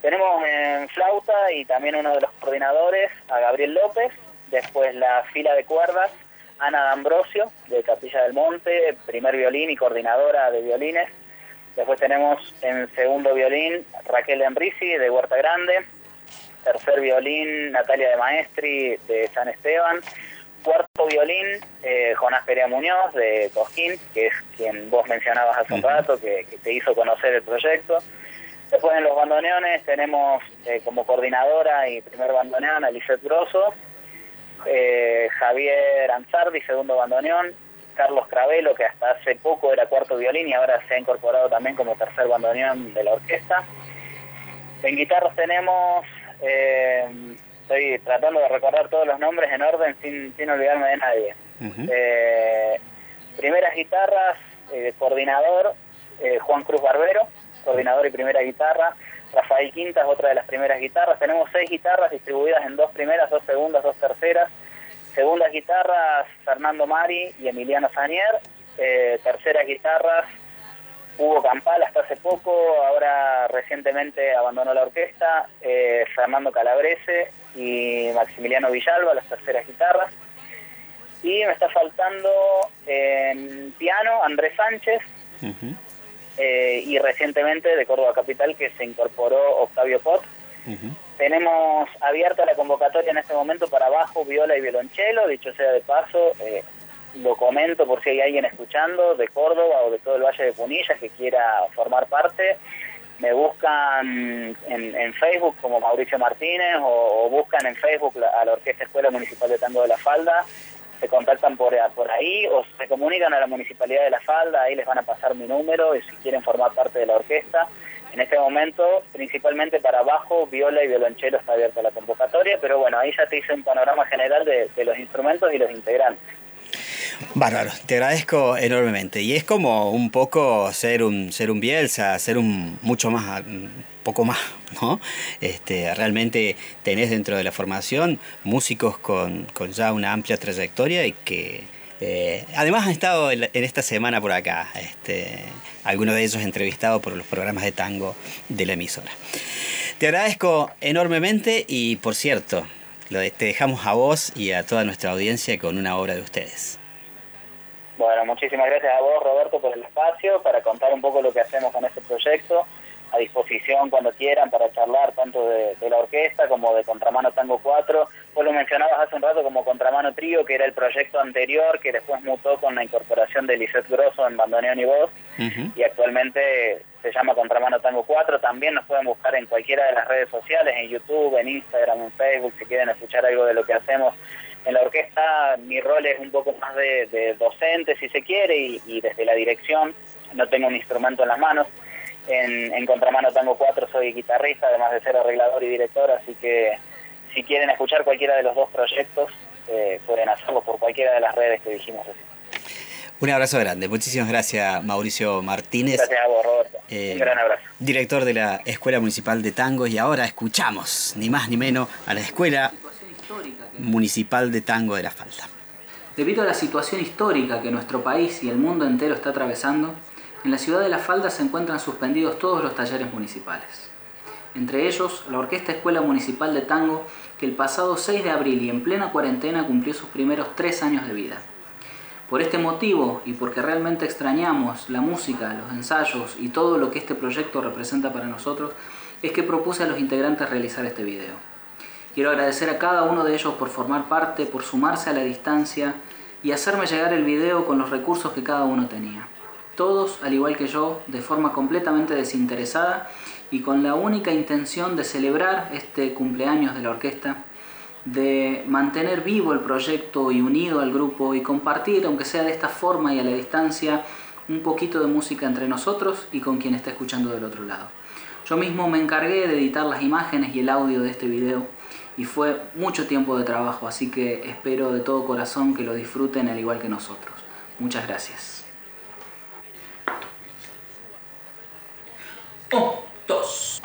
Tenemos en flauta y también uno de los coordinadores, a Gabriel López, después la fila de cuerdas, Ana D'Ambrosio, de Capilla del Monte, primer violín y coordinadora de violines. Después tenemos en segundo violín Raquel Enrisi, de Huerta Grande. Tercer violín Natalia de Maestri, de San Esteban. Cuarto violín eh, Jonás Perea Muñoz, de Cosquín, que es quien vos mencionabas hace un rato, que, que te hizo conocer el proyecto. Después en los bandoneones tenemos eh, como coordinadora y primer bandoneón a Lisette Grosso, eh, Javier Ansardi, segundo bandoneón, Carlos Cravelo, que hasta hace poco era cuarto violín y ahora se ha incorporado también como tercer bandoneón de la orquesta. En guitarras tenemos, eh, estoy tratando de recordar todos los nombres en orden sin, sin olvidarme de nadie. Eh, primeras guitarras, eh, coordinador, eh, Juan Cruz Barbero, coordinador y primera guitarra. Rafael Quintas, otra de las primeras guitarras. Tenemos seis guitarras distribuidas en dos primeras, dos segundas, dos terceras. Segundas guitarras, Fernando Mari y Emiliano Sanier. Eh, terceras guitarras, Hugo Campal hasta hace poco, ahora recientemente abandonó la orquesta, eh, Fernando Calabrese y Maximiliano Villalba, las terceras guitarras. Y me está faltando en piano Andrés Sánchez eh, y recientemente de Córdoba Capital que se incorporó Octavio Pot. Tenemos abierta la convocatoria en este momento para bajo, viola y violonchelo, dicho sea de paso, eh, lo comento por si hay alguien escuchando de Córdoba o de todo el Valle de Punilla que quiera formar parte. Me buscan en, Facebook como Mauricio Martínez o, buscan en Facebook a la Orquesta Escuela Municipal de Tango de la Falda. Se contactan por, por ahí o se comunican a la Municipalidad de la Falda, ahí les van a pasar mi número y si quieren formar parte de la orquesta. En este momento, principalmente para bajo, viola y violonchelo está abierta la convocatoria, pero bueno, ahí ya te hice un panorama general de, de los instrumentos y los integrantes. Bárbaro, te agradezco enormemente. Y es como un poco ser un, ser un Bielsa, ser un mucho más, poco más, ¿no? Este, realmente tenés dentro de la formación músicos con, con ya una amplia trayectoria y que eh, además han estado en, esta semana por acá, este, algunos de ellos entrevistados por los programas de tango de la emisora. Te agradezco enormemente y por cierto, lo te dejamos a vos y a toda nuestra audiencia con una obra de ustedes. Bueno, muchísimas gracias a vos, Roberto, por el espacio, para contar un poco lo que hacemos con este proyecto. A disposición cuando quieran para charlar tanto de, de la orquesta como de Contramano Tango 4. Vos lo mencionabas hace un rato como Contramano Trío, que era el proyecto anterior, que después mutó con la incorporación de Lisette Grosso en bandoneón y voz. y actualmente se llama Contramano Tango 4. También nos pueden buscar en cualquiera de las redes sociales, en YouTube, en Instagram, en Facebook, si quieren escuchar algo de lo que hacemos. En la orquesta mi rol es un poco más de, de docente, si se quiere, y, y desde la dirección no tengo un instrumento en las manos. En, en Contramano Tango 4 soy guitarrista, además de ser arreglador y director, así que si quieren escuchar cualquiera de los dos proyectos, eh, pueden hacerlo por cualquiera de las redes que dijimos. Un abrazo grande. Muchísimas gracias, Mauricio Martínez. Gracias a vos, Roberto. Eh, Un gran abrazo. Director de la Escuela Municipal de Tango. Y ahora escuchamos, ni más ni menos, a la Escuela Municipal de Tango de la Falda. Debido a la situación histórica que nuestro país y el mundo entero está atravesando, en la ciudad de La Falda se encuentran suspendidos todos los talleres municipales. Entre ellos, la Orquesta Escuela Municipal de Tango, que el pasado 6 de abril y en plena cuarentena cumplió sus primeros tres años de vida. Por este motivo, y porque realmente extrañamos la música, los ensayos y todo lo que este proyecto representa para nosotros, es que propuse a los integrantes realizar este video. Quiero agradecer a cada uno de ellos por formar parte, por sumarse a la distancia y hacerme llegar el video con los recursos que cada uno tenía. Todos, al igual que yo, de forma completamente desinteresada y con la única intención de celebrar este cumpleaños de la orquesta, de mantener vivo el proyecto y unido al grupo y compartir, aunque sea de esta forma y a la distancia, un poquito de música entre nosotros y con quien está escuchando del otro lado. Yo mismo me encargué de editar las imágenes y el audio de este video y fue mucho tiempo de trabajo, así que espero de todo corazón que lo disfruten al igual que nosotros. Muchas gracias. Dos.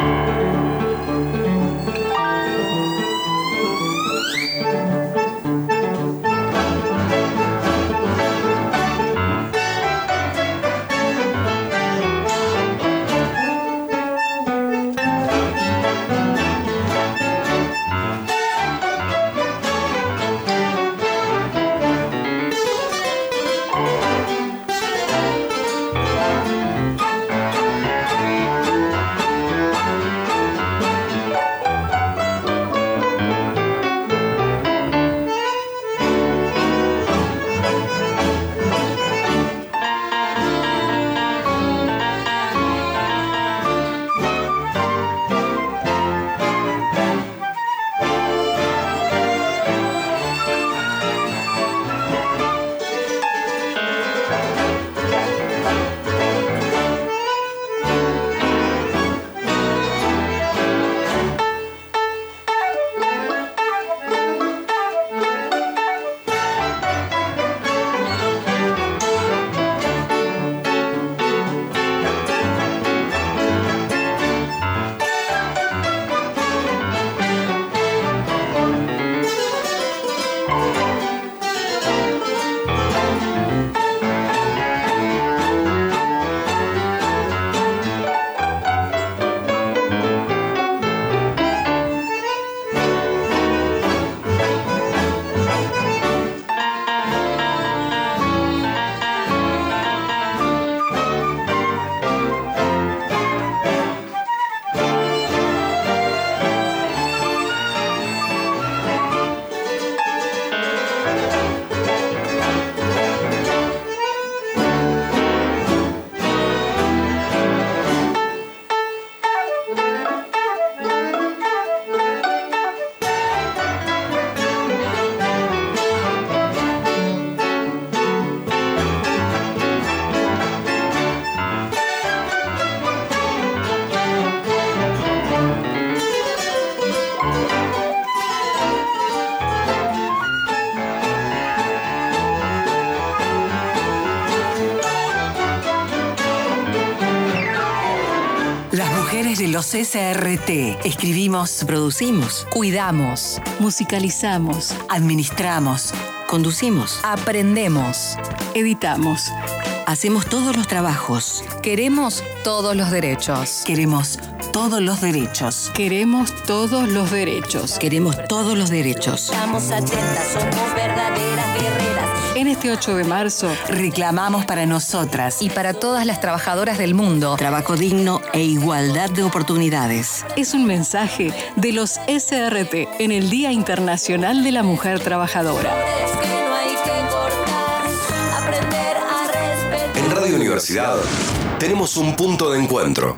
SRT. Escribimos, producimos, cuidamos, musicalizamos, administramos, conducimos, aprendemos, editamos. Hacemos todos los trabajos. Queremos todos los derechos. Queremos todos los derechos. Queremos todos los derechos. Queremos todos los derechos. Estamos atentas, somos verdaderas guerreras. En este 8 de marzo reclamamos para nosotras y para todas las trabajadoras del mundo trabajo digno e igualdad de oportunidades. Es un mensaje de los SRT en el Día Internacional de la Mujer Trabajadora. En Radio Universidad tenemos un punto de encuentro.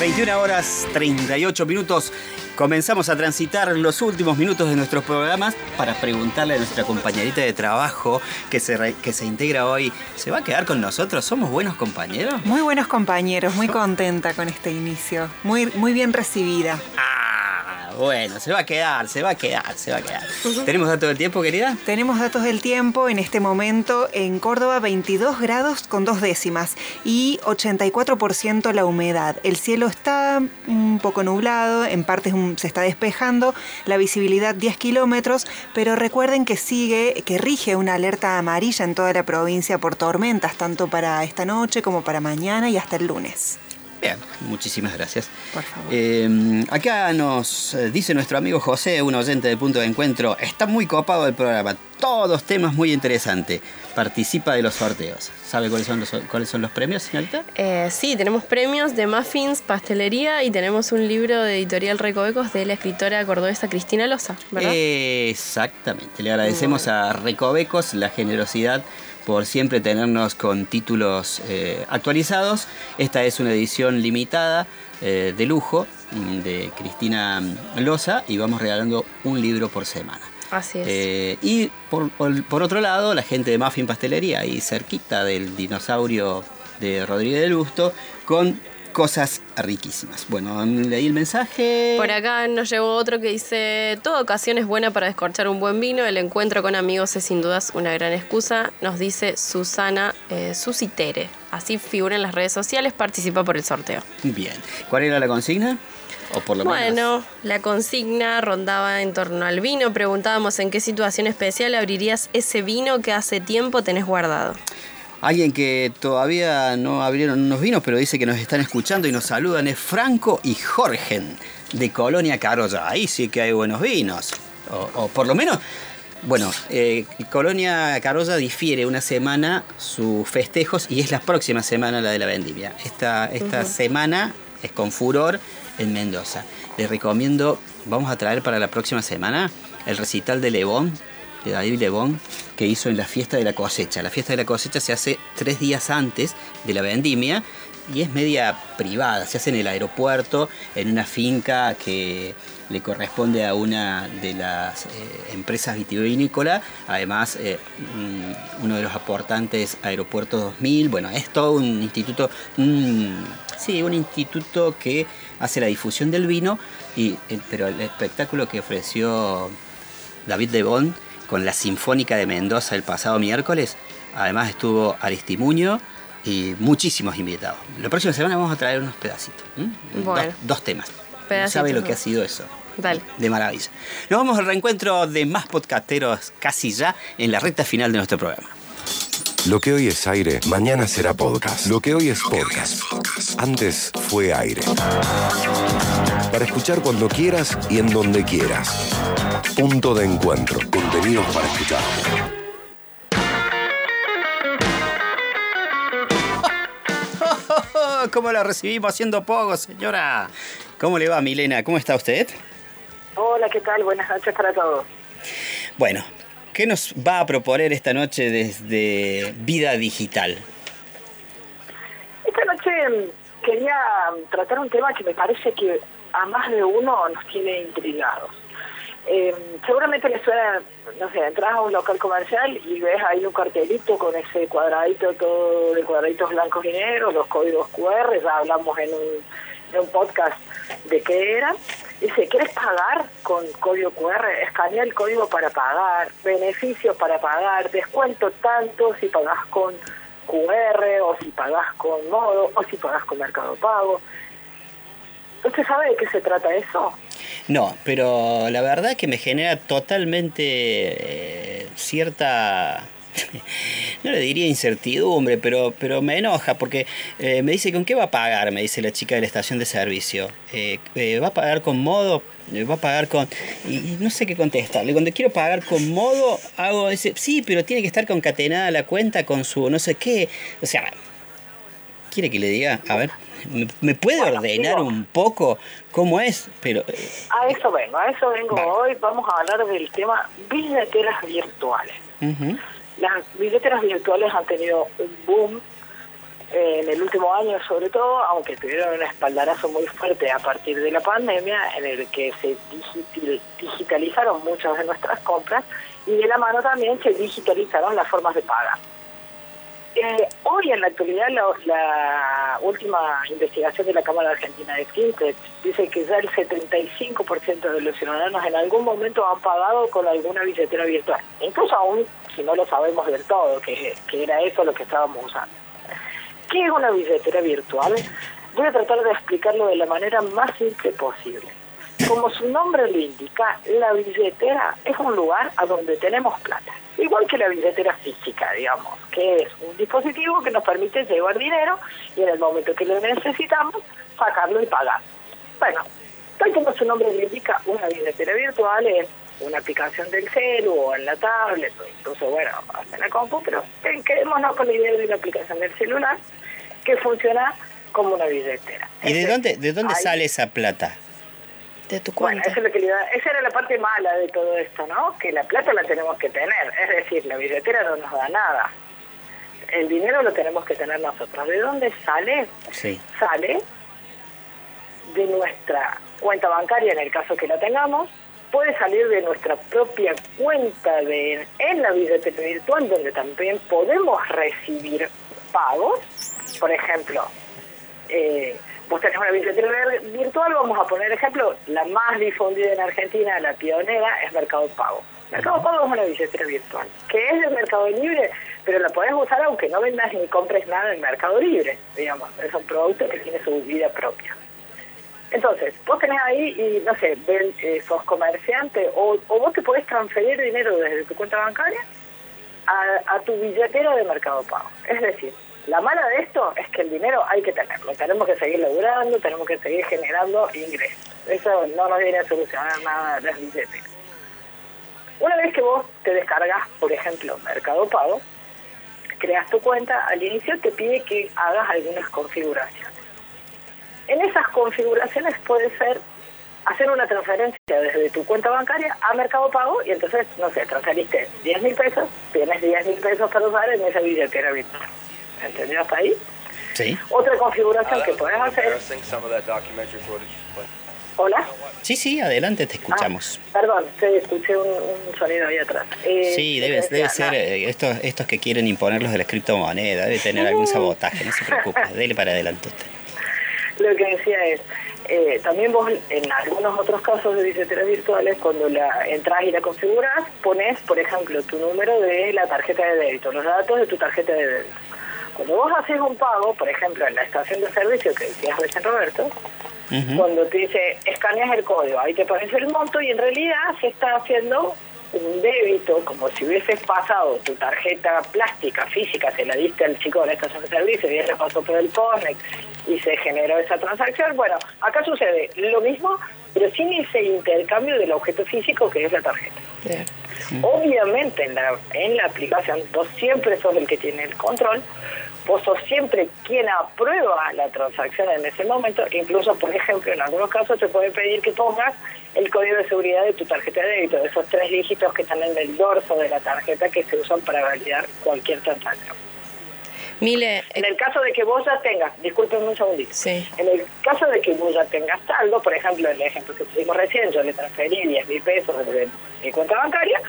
...21 horas 38 minutos... Comenzamos a transitar los últimos minutos de nuestros programas para preguntarle a nuestra compañerita de trabajo que se, re- que se integra hoy, ¿se va a quedar con nosotros? ¿Somos buenos compañeros? Muy buenos compañeros, muy contenta con este inicio. Muy, muy bien recibida. Ah, bueno, se va a quedar, se va a quedar, se va a quedar. ¿Tenemos datos del tiempo, querida? Tenemos datos del tiempo en este momento en Córdoba 22 grados con dos décimas y 84% la humedad. El cielo está un poco nublado, en partes se está despejando, la visibilidad 10 kilómetros, pero recuerden que sigue, que rige una alerta amarilla en toda la provincia por tormentas, tanto para esta noche como para mañana y hasta el lunes. Bien, muchísimas gracias. Por favor. Eh, acá nos eh, dice nuestro amigo José, un oyente de Punto de Encuentro, está muy copado el programa. todos temas muy interesantes. Participa de los sorteos. ¿Sabe cuáles son los, cuáles son los premios, señorita? Eh, sí, tenemos premios de muffins, pastelería y tenemos un libro de editorial Recovecos de la escritora cordobesa Cristina Loza, ¿verdad? Exactamente. Le agradecemos a Recovecos la generosidad por siempre tenernos con títulos eh, actualizados. Esta es una edición limitada eh, de lujo mm, de Cristina Loza y vamos regalando un libro por semana. Así es. Eh, y por, otro lado, la gente de Muffin Pastelería, ahí cerquita del dinosaurio de Rodríguez del Busto, con cosas riquísimas. Bueno, leí el mensaje. Por acá nos llegó otro que dice, toda ocasión es buena para descorchar un buen vino, el encuentro con amigos es sin dudas una gran excusa, nos dice Susana eh, Susitere. Así figura en las redes sociales, participa por el sorteo. Bien. ¿Cuál era la consigna? O por lo menos. Bueno, la consigna rondaba en torno al vino, preguntábamos en qué situación especial abrirías ese vino que hace tiempo tenés guardado. Alguien que todavía no abrieron unos vinos, pero dice que nos están escuchando y nos saludan es Franco y Jorgen de Colonia Carolla. Ahí sí que hay buenos vinos. O, o por lo menos, bueno, eh, Colonia Carolla difiere una semana sus festejos y es la próxima semana la de la vendimia. Esta, esta semana es con furor en Mendoza. Les recomiendo, vamos a traer para la próxima semana el recital de Lebón, de David Lebón, que hizo en la fiesta de la cosecha. La fiesta de la cosecha se hace tres días antes de la vendimia y es media privada, se hace en el aeropuerto, en una finca que le corresponde a una de las eh, empresas vitivinícolas, además eh, mm, uno de los aportantes Aeropuerto 2000, bueno, es todo un instituto, sí, un instituto que hace la difusión del vino, y, pero el espectáculo que ofreció David Lebón con la Sinfónica de Mendoza el pasado miércoles. Además estuvo Aristimuño y muchísimos invitados. La próxima semana vamos a traer unos pedacitos. Bueno. Dos, dos temas. Pedacitos, ¿Sabe lo que ha sido eso? Dale. De maravilla. Nos vamos al reencuentro de más podcasteros casi ya en la recta final de nuestro programa. Lo que hoy es aire, mañana será podcast. Lo que hoy es podcast. Antes fue aire. Para escuchar cuando quieras y en donde quieras. Punto de encuentro. Contenidos para escuchar. ¿Cómo la recibimos haciendo poco, señora? ¿Cómo le va, Milena? ¿Cómo está usted? Hola, ¿qué tal? Buenas noches para todos. Bueno, ¿qué nos va a proponer esta noche desde Vida Digital? Esta noche mm, quería tratar un tema que me parece que a más de uno nos tiene intrigados. Eh, seguramente les suena, no sé, entras a un local comercial y ves ahí un cartelito con ese cuadradito todo de cuadraditos blancos y negros, los códigos QR, ya hablamos en un, en un podcast de qué era. Dice, ¿quieres pagar con código QR? Escanea el código para pagar, beneficios para pagar, descuento tanto si pagas con QR o si pagas con modo o si pagas con Mercado Pago. ¿Usted sabe de qué se trata eso? No, pero la verdad que me genera totalmente eh, cierta, no le diría incertidumbre, pero, pero me enoja porque eh, me dice, ¿con qué va a pagar? Me dice la chica de la estación de servicio. Eh, eh, ¿Va a pagar con modo? Eh, ¿Va a pagar con...? Y, y no sé qué contestarle. Cuando quiero pagar con modo, hago ese... Sí, pero tiene que estar concatenada la cuenta con su no sé qué. O sea, ¿quiere que le diga? A ver, ¿me, puede ordenar digo- un poco cómo es? Pero... A eso vengo, a eso vengo hoy. Vamos a hablar del tema billeteras virtuales. ujú. Las billeteras virtuales han tenido un boom eh, en el último año sobre todo, aunque tuvieron un espaldarazo muy fuerte a partir de la pandemia en el que se digital- digitalizaron muchas de nuestras compras y de la mano también se digitalizaron las formas de paga. Eh, hoy en la actualidad la, la última investigación de la Cámara Argentina de Fintech dice que ya el 75% de los ciudadanos en algún momento han pagado con alguna billetera virtual, incluso aún si no lo sabemos del todo, que, que era eso lo que estábamos usando. ¿Qué es una billetera virtual? Voy a tratar de explicarlo de la manera más simple posible. Como su nombre lo indica, la billetera es un lugar a donde tenemos plata. Igual que la billetera física, digamos, que es un dispositivo que nos permite llevar dinero y en el momento que lo necesitamos, sacarlo y pagar. Bueno, tal como su nombre lo indica, una billetera virtual es una aplicación del celu o en la tablet o incluso, bueno, hasta en la compu, pero quedémonos con la idea de una aplicación del celular que funciona como una billetera. ¿Y de dónde, de dónde sale esa plata? De tu Bueno, eso es lo que le da- esa era la parte mala de todo esto, ¿no? Que la plata la tenemos que tener, es decir, la billetera no nos da nada. El dinero lo tenemos que tener nosotros. ¿De dónde sale? Sí. Sale de nuestra cuenta bancaria, en el caso que la tengamos, puede salir de nuestra propia cuenta de, en la billetera virtual, donde también podemos recibir pagos. Por ejemplo, eh, vos tenés una billetera vir- virtual, vamos a poner ejemplo, la más difundida en Argentina, la pionera, es Mercado Pago. Mercado Pago es una billetera virtual, que es del Mercado Libre, pero la podés usar aunque no vendas ni compres nada en Mercado Libre, digamos, es un producto que tiene su vida propia. Entonces, vos tenés ahí y, no sé, ven, eh, sos comerciante o, vos te podés transferir dinero desde tu cuenta bancaria a, tu billetera de Mercado Pago. Es decir, la mala de esto es que el dinero hay que tenerlo, tenemos que seguir laburando, tenemos que seguir generando ingresos. Eso no nos viene a solucionar nada las billeteras. Una vez que vos te descargas, por ejemplo, Mercado Pago, creas tu cuenta, al inicio te pide que hagas algunas configuraciones. En esas configuraciones puede ser hacer una transferencia desde tu cuenta bancaria a Mercado Pago y entonces, no sé, transferiste 10 mil pesos, tienes 10 mil pesos para usar en esa billetera virtual. ¿Entendió hasta ahí? Sí. Otra configuración que puedes hacer, hola, Sí, sí, adelante, te escuchamos. perdón, te escuché un, un sonido ahí atrás. Eh, sí, te debe, decía, debe ser nada. eh, estos, estos que quieren imponer los de las criptomonedas, debe tener algún sabotaje, no se preocupe, dele para adelante usted. Lo que decía es, eh, también vos en algunos otros casos de billeteras virtuales, cuando la entras y la configuras, pones, por ejemplo, tu número de la tarjeta de débito, los datos de tu tarjeta de débito. Cuando vos haces un pago, por ejemplo, en la estación de servicio que decías recién Roberto, cuando te dice escaneas el código, ahí te pones el monto y en realidad se está haciendo un débito, como si hubieses pasado tu tarjeta plástica, física, se la diste al chico de la estación de servicio y él pasó por el CONEX y se generó esa transacción. Bueno, acá sucede lo mismo, pero sin ese intercambio del objeto físico que es la tarjeta. Obviamente en la, en la aplicación vos siempre sos el que tiene el control, vos sos siempre quien aprueba la transacción en ese momento, incluso por ejemplo en algunos casos te puede pedir que pongas el código de seguridad de tu tarjeta de débito, esos tres dígitos que están en el dorso de la tarjeta que se usan para validar cualquier transacción. Mile, En el caso de que vos ya tengas, discúlpenme un segundito, Sí. en el caso de que vos ya tengas saldo, por ejemplo, el ejemplo que pusimos recién, yo le transferí 10 mil pesos de mi cuenta bancaria,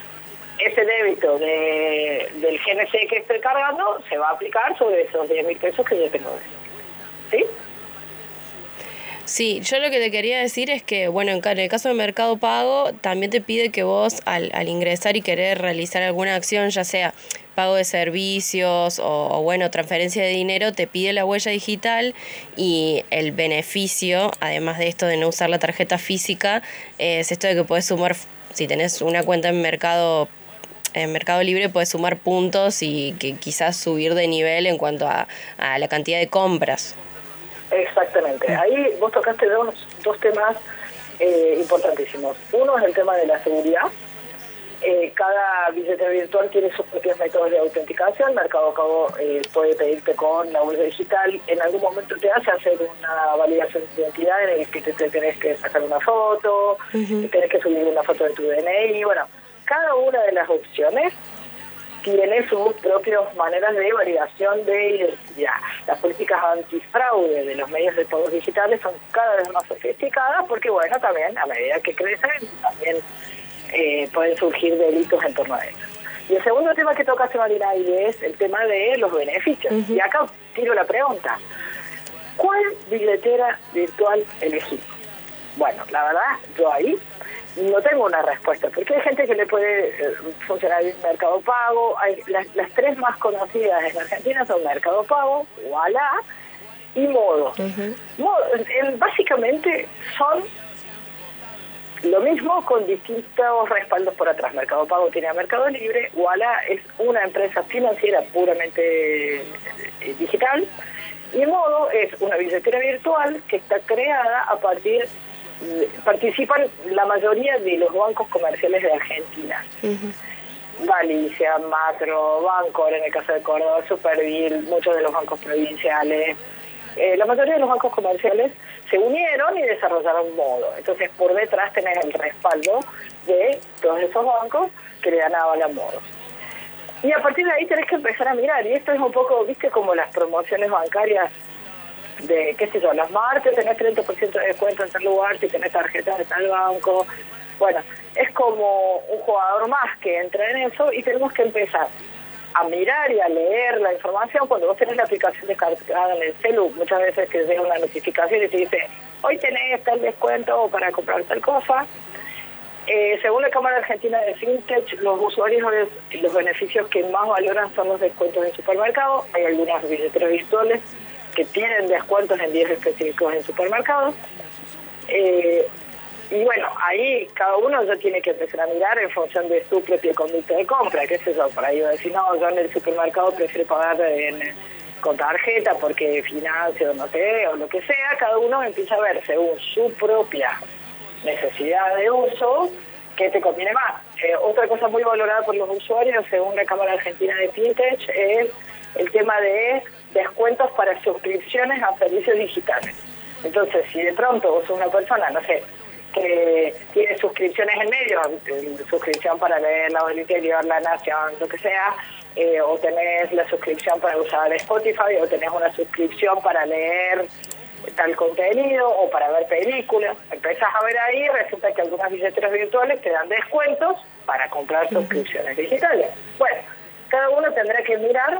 ese débito de, del GNC que estoy cargando se va a aplicar sobre esos 10 mil pesos que yo tengo. ¿Sí? Sí, yo lo que te quería decir es que, bueno, en el caso de Mercado Pago, también te pide que vos al, al ingresar y querer realizar alguna acción, ya sea pago de servicios o, bueno, transferencia de dinero, te pide la huella digital y el beneficio, además de esto de no usar la tarjeta física, es esto de que puedes sumar, si tenés una cuenta en Mercado en Mercado Libre puedes sumar puntos y que quizás subir de nivel en cuanto a, a la cantidad de compras. Exactamente. Ahí vos tocaste dos, dos temas eh, importantísimos. Uno es el tema de la seguridad. Eh, cada billetera virtual tiene sus propios métodos de autenticación. Mercado Pago eh, puede pedirte con la huella digital. En algún momento te hace hacer una validación de identidad en el que te, te tenés que sacar una foto, tenés que subir una foto de tu DNI. Bueno, cada una de las opciones tiene sus propias maneras de validación de identidad. Las políticas antifraude de los medios de pagos digitales son cada vez más sofisticadas porque, bueno, también a medida que crecen, también eh, pueden surgir delitos en torno a eso. Y el segundo tema que toca Marina y es el tema de los beneficios. Y acá tiro la pregunta. ¿Cuál billetera virtual elegí? Bueno, la verdad, yo ahí no tengo una respuesta, porque hay gente que le puede eh, funcionar bien Mercado Pago. Hay, las, las tres más conocidas en Argentina son Mercado Pago, Walla y Modo. Modo en- básicamente son lo mismo con distintos respaldos por atrás. Mercado Pago tiene a Mercado Libre, Walla es una empresa financiera puramente eh, digital y Modo es una billetera virtual que está creada a partir participan la mayoría de los bancos comerciales de Argentina. Galicia, Macro, Banco, en el caso de Córdoba, Supervil, muchos de los bancos provinciales. Eh, la mayoría de los bancos comerciales se unieron y desarrollaron modo. Entonces, por detrás tenés el respaldo de todos esos bancos que le dan a modo. Y a partir de ahí tenés que empezar a mirar. Y esto es un poco, viste, como las promociones bancarias de, qué sé yo, las marcas, tenés 30% de descuento en tal lugar, si tenés tarjeta de tal banco. Bueno, es como un jugador más que entra en eso y tenemos que empezar a mirar y a leer la información cuando vos tenés la aplicación descargada en el celu, muchas veces que llega una notificación y te dice, hoy tenés tal descuento para comprar tal cosa. Eh, según la Cámara Argentina de FinTech, los usuarios los beneficios que más valoran son los descuentos en supermercados. Hay algunas billeteras virtuales que tienen descuentos en días específicos en supermercados. Eh, y bueno, ahí cada uno ya tiene que empezar a mirar en función de su propio conducta de compra, qué es eso, por ahí decir, no, yo en el supermercado prefiero pagar con tarjeta porque financio, no sé, o lo que sea, cada uno empieza a ver según su propia necesidad de uso qué te conviene más. Eh, otra cosa muy valorada por los usuarios, según la Cámara Argentina de FinTech, es el tema de descuentos para suscripciones a servicios digitales. Entonces, si de pronto vos sos una persona, no sé, que tiene suscripciones en medio, suscripción para leer La Voz Interior, La Nación, lo que sea, eh, o tenés la suscripción para usar Spotify, o tenés una suscripción para leer tal contenido o para ver películas. Empezás a ver ahí, resulta que algunas billeteras virtuales te dan descuentos para comprar suscripciones digitales. Bueno, cada uno tendrá que mirar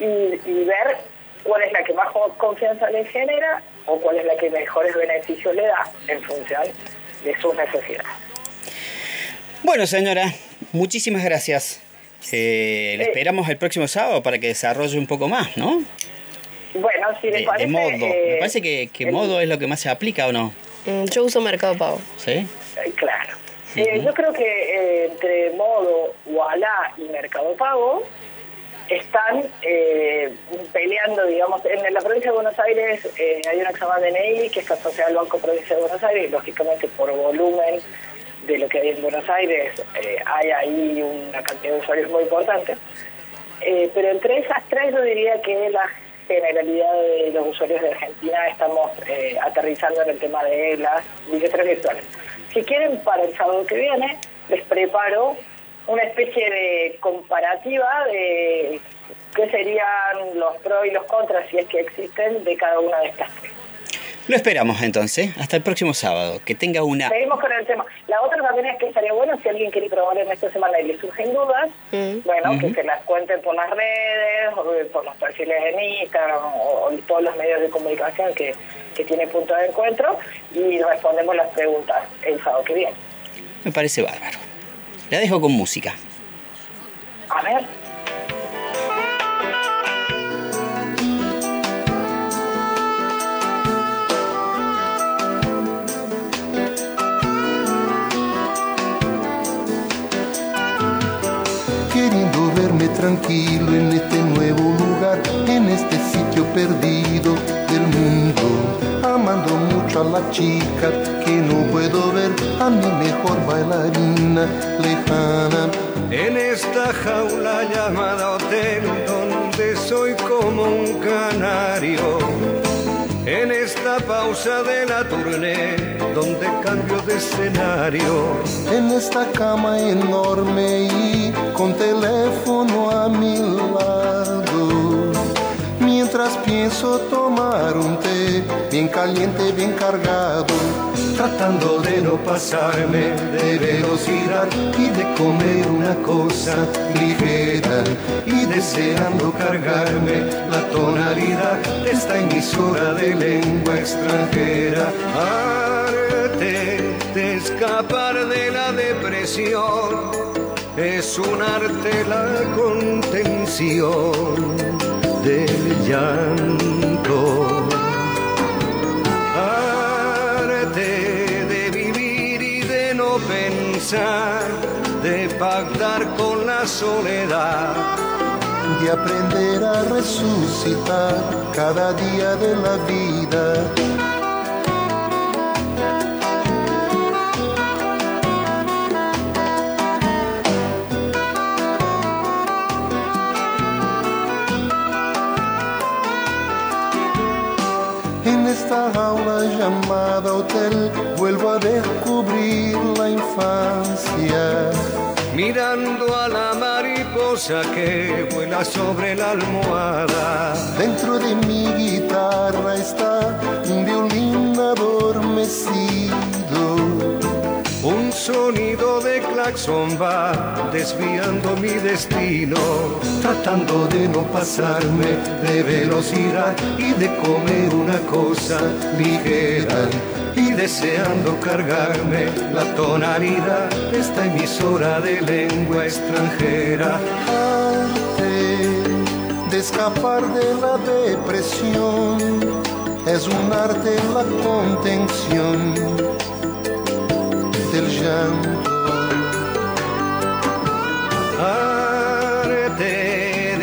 y, y ver cuál es la que más confianza le genera o cuál es la que mejores beneficios le da en función de sus necesidades. Bueno, señora, muchísimas gracias. Eh, le esperamos el próximo sábado para que desarrolle un poco más, ¿no? Bueno, si le parece... modo. Me eh, parece que, que modo es lo que más se aplica, ¿o no? Mm, Yo uso Mercado Pago. ¿Sí? Eh, claro. Eh, yo creo que entre modo, Walla y Mercado Pago están peleando, digamos, en la provincia de Buenos Aires hay una que se llama DNI, que está asociada al Banco Provincia de Buenos Aires, lógicamente por volumen de lo que hay en Buenos Aires hay ahí una cantidad de usuarios muy importante. pero entre esas tres yo diría que la generalidad de los usuarios de Argentina estamos eh, aterrizando en el tema de las billeteras virtuales. Si quieren, para el sábado que viene, les preparo una especie de comparativa de qué serían los pros y los contras, si es que existen, de cada una de estas tres. Lo esperamos entonces, hasta el próximo sábado. Que tenga una... Seguimos con el tema. La otra también es que estaría bueno si alguien quiere probar en esta semana y le surgen dudas, bueno, que se las cuenten por las redes, o por los perfiles en Instagram, o, o todos los medios de comunicación que, que tiene punto de encuentro, y respondemos las preguntas el sábado que viene. Me parece bárbaro. La dejo con música. A ver. queriendo verme tranquilo en este nuevo lugar, en este sitio perdido del mundo, amando a la chica que no puedo ver, a mi mejor bailarina lejana. En esta jaula llamada hotel, donde soy como un canario. En esta pausa de la tournée, donde cambio de escenario. En esta cama enorme y con teléfono a mi lado. Mientras pienso tomar un té bien caliente, bien cargado. Tratando de no pasarme de velocidad y de comer una cosa ligera y deseando cargarme la tonalidad de esta emisora de lengua extranjera. Arte de escapar de la depresión es un arte la contención del llanto. Arte de vivir y de no pensar, de pactar con la soledad. De aprender a resucitar cada día de la vida. Llamada hotel vuelvo a descubrir la infancia. Mirando a la mariposa que vuela sobre la almohada. Dentro de mi guitarra está un violín adormecido. Sonido de claxon va desviando mi destino, tratando de no pasarme de velocidad y de comer una cosa ligera y deseando cargarme la tonalidad de esta emisora de lengua extranjera. Arte de escapar de la depresión es un arte en la contención del llanto. Arte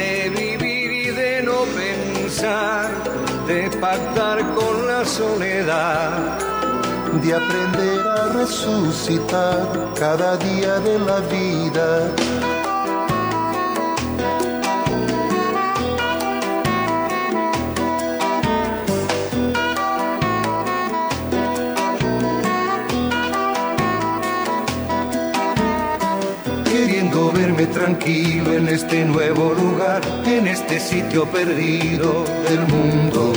de vivir y de no pensar, de pactar con la soledad de aprender a resucitar cada día de la vida. Tranquilo en este nuevo lugar, en este sitio perdido del mundo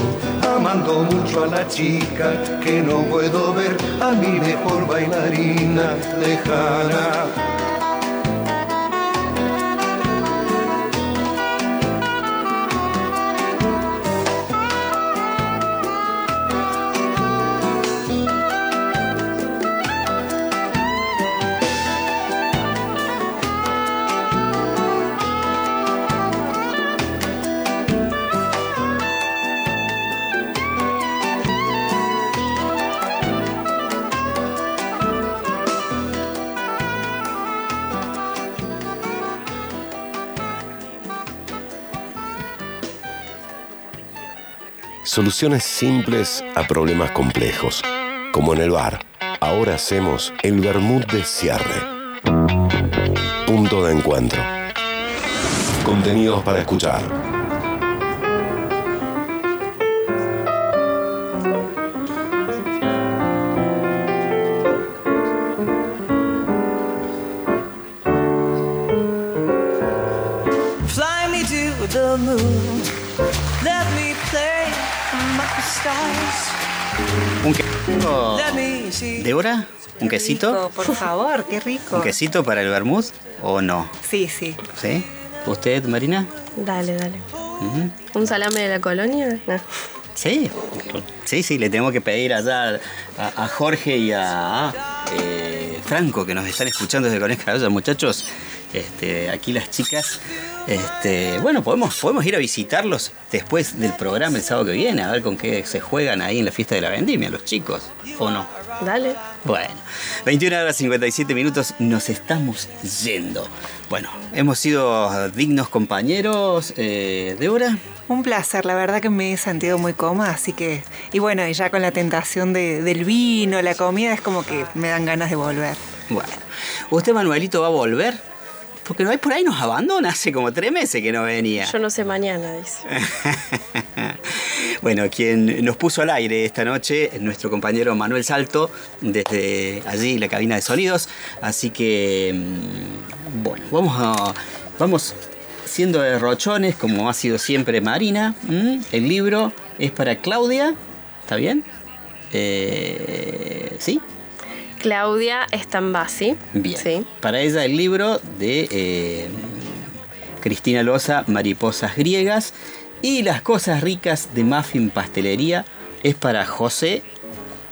amando mucho a la chica que no puedo ver, a mi mejor bailarina lejana. Soluciones simples a problemas complejos. Como en el bar. Ahora hacemos el vermut de cierre. Punto de encuentro. Contenidos para escuchar. Me see. ¿Débora? ¿Un quesito? Rico, por favor, qué rico. ¿Un quesito para el vermut o no? Sí, sí. ¿Sí? ¿Usted, Marina? Dale, dale. ¿Un salame de la colonia? No. Sí, sí, sí, le tengo que pedir allá a, a Jorge y a eh, Franco que nos están escuchando desde Caballa, muchachos. Este, aquí las chicas. Este, bueno, podemos, podemos ir a visitarlos después del programa el sábado que viene, a ver con qué se juegan ahí en la fiesta de la vendimia, los chicos, ¿o no? Dale. Bueno, 21 horas 57 minutos, nos estamos yendo. Bueno, hemos sido dignos compañeros, eh, Débora. Un placer, la verdad que me he sentido muy cómoda, así que... Y bueno, y ya con la tentación de- del vino, la comida, es como que me dan ganas de volver. Bueno, ¿usted, Manuelito, va a volver? Porque no hay por ahí nos abandona hace como tres meses que no venía. Yo no sé mañana, dice. Bueno, quien nos puso al aire esta noche es nuestro compañero Manuel Salto, desde allí la cabina de sonidos. Así que, mm, bueno, vamos a. Vamos siendo de rochones, como ha sido siempre Marina. El libro es para Claudia, ¿está bien? Eh, ¿Sí? Claudia Stambasi. Bien. Sí. Para ella el libro de eh, Cristina Loza, Mariposas Griegas. Y las cosas ricas de Muffin Pastelería es para José,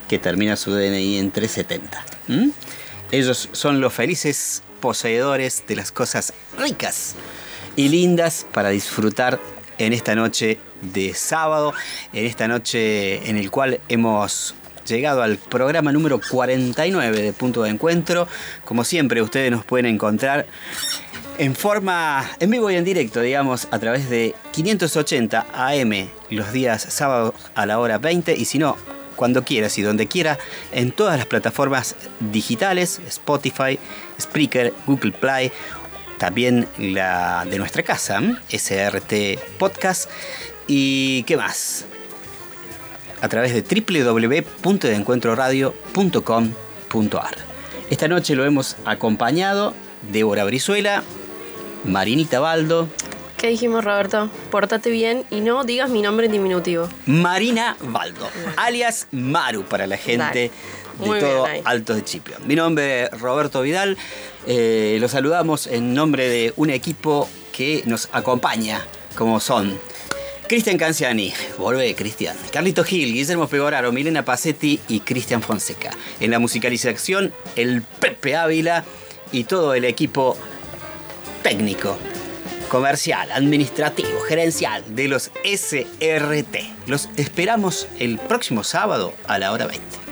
que termina su DNI en 370. ¿Mm? Ellos son los felices poseedores de las cosas ricas y lindas para disfrutar en esta noche de sábado, en esta noche en el cual hemos llegado al programa número 49 de Punto de Encuentro. Como siempre, ustedes nos pueden encontrar en forma, en vivo y en directo, digamos, a través de 580 AM los días sábados a la hora 20 y si no, cuando quieras y donde quiera, en todas las plataformas digitales, Spotify, Spreaker, Google Play, también la de nuestra casa. SRT Podcast y qué más. A través de www.encuentroradio.com.ar. Esta noche lo hemos acompañado Débora Brizuela, Marinita Baldo, ¿Qué dijimos, Roberto? Pórtate bien y no digas mi nombre en diminutivo. Marina Baldo, alias Maru para la gente de Muy todo bien ahí. Alto de Chipio. Mi nombre es Roberto Vidal. Eh, los saludamos en nombre de un equipo que nos acompaña, como son Cristian Canciani, volvé Cristian, Carlito Gil, Guillermo Pegoraro, Milena Pacetti y Cristian Fonseca. En la musicalización, el Pepe Ávila y todo el equipo técnico, comercial, administrativo, gerencial de los SRT. Los esperamos el próximo sábado a la hora 20.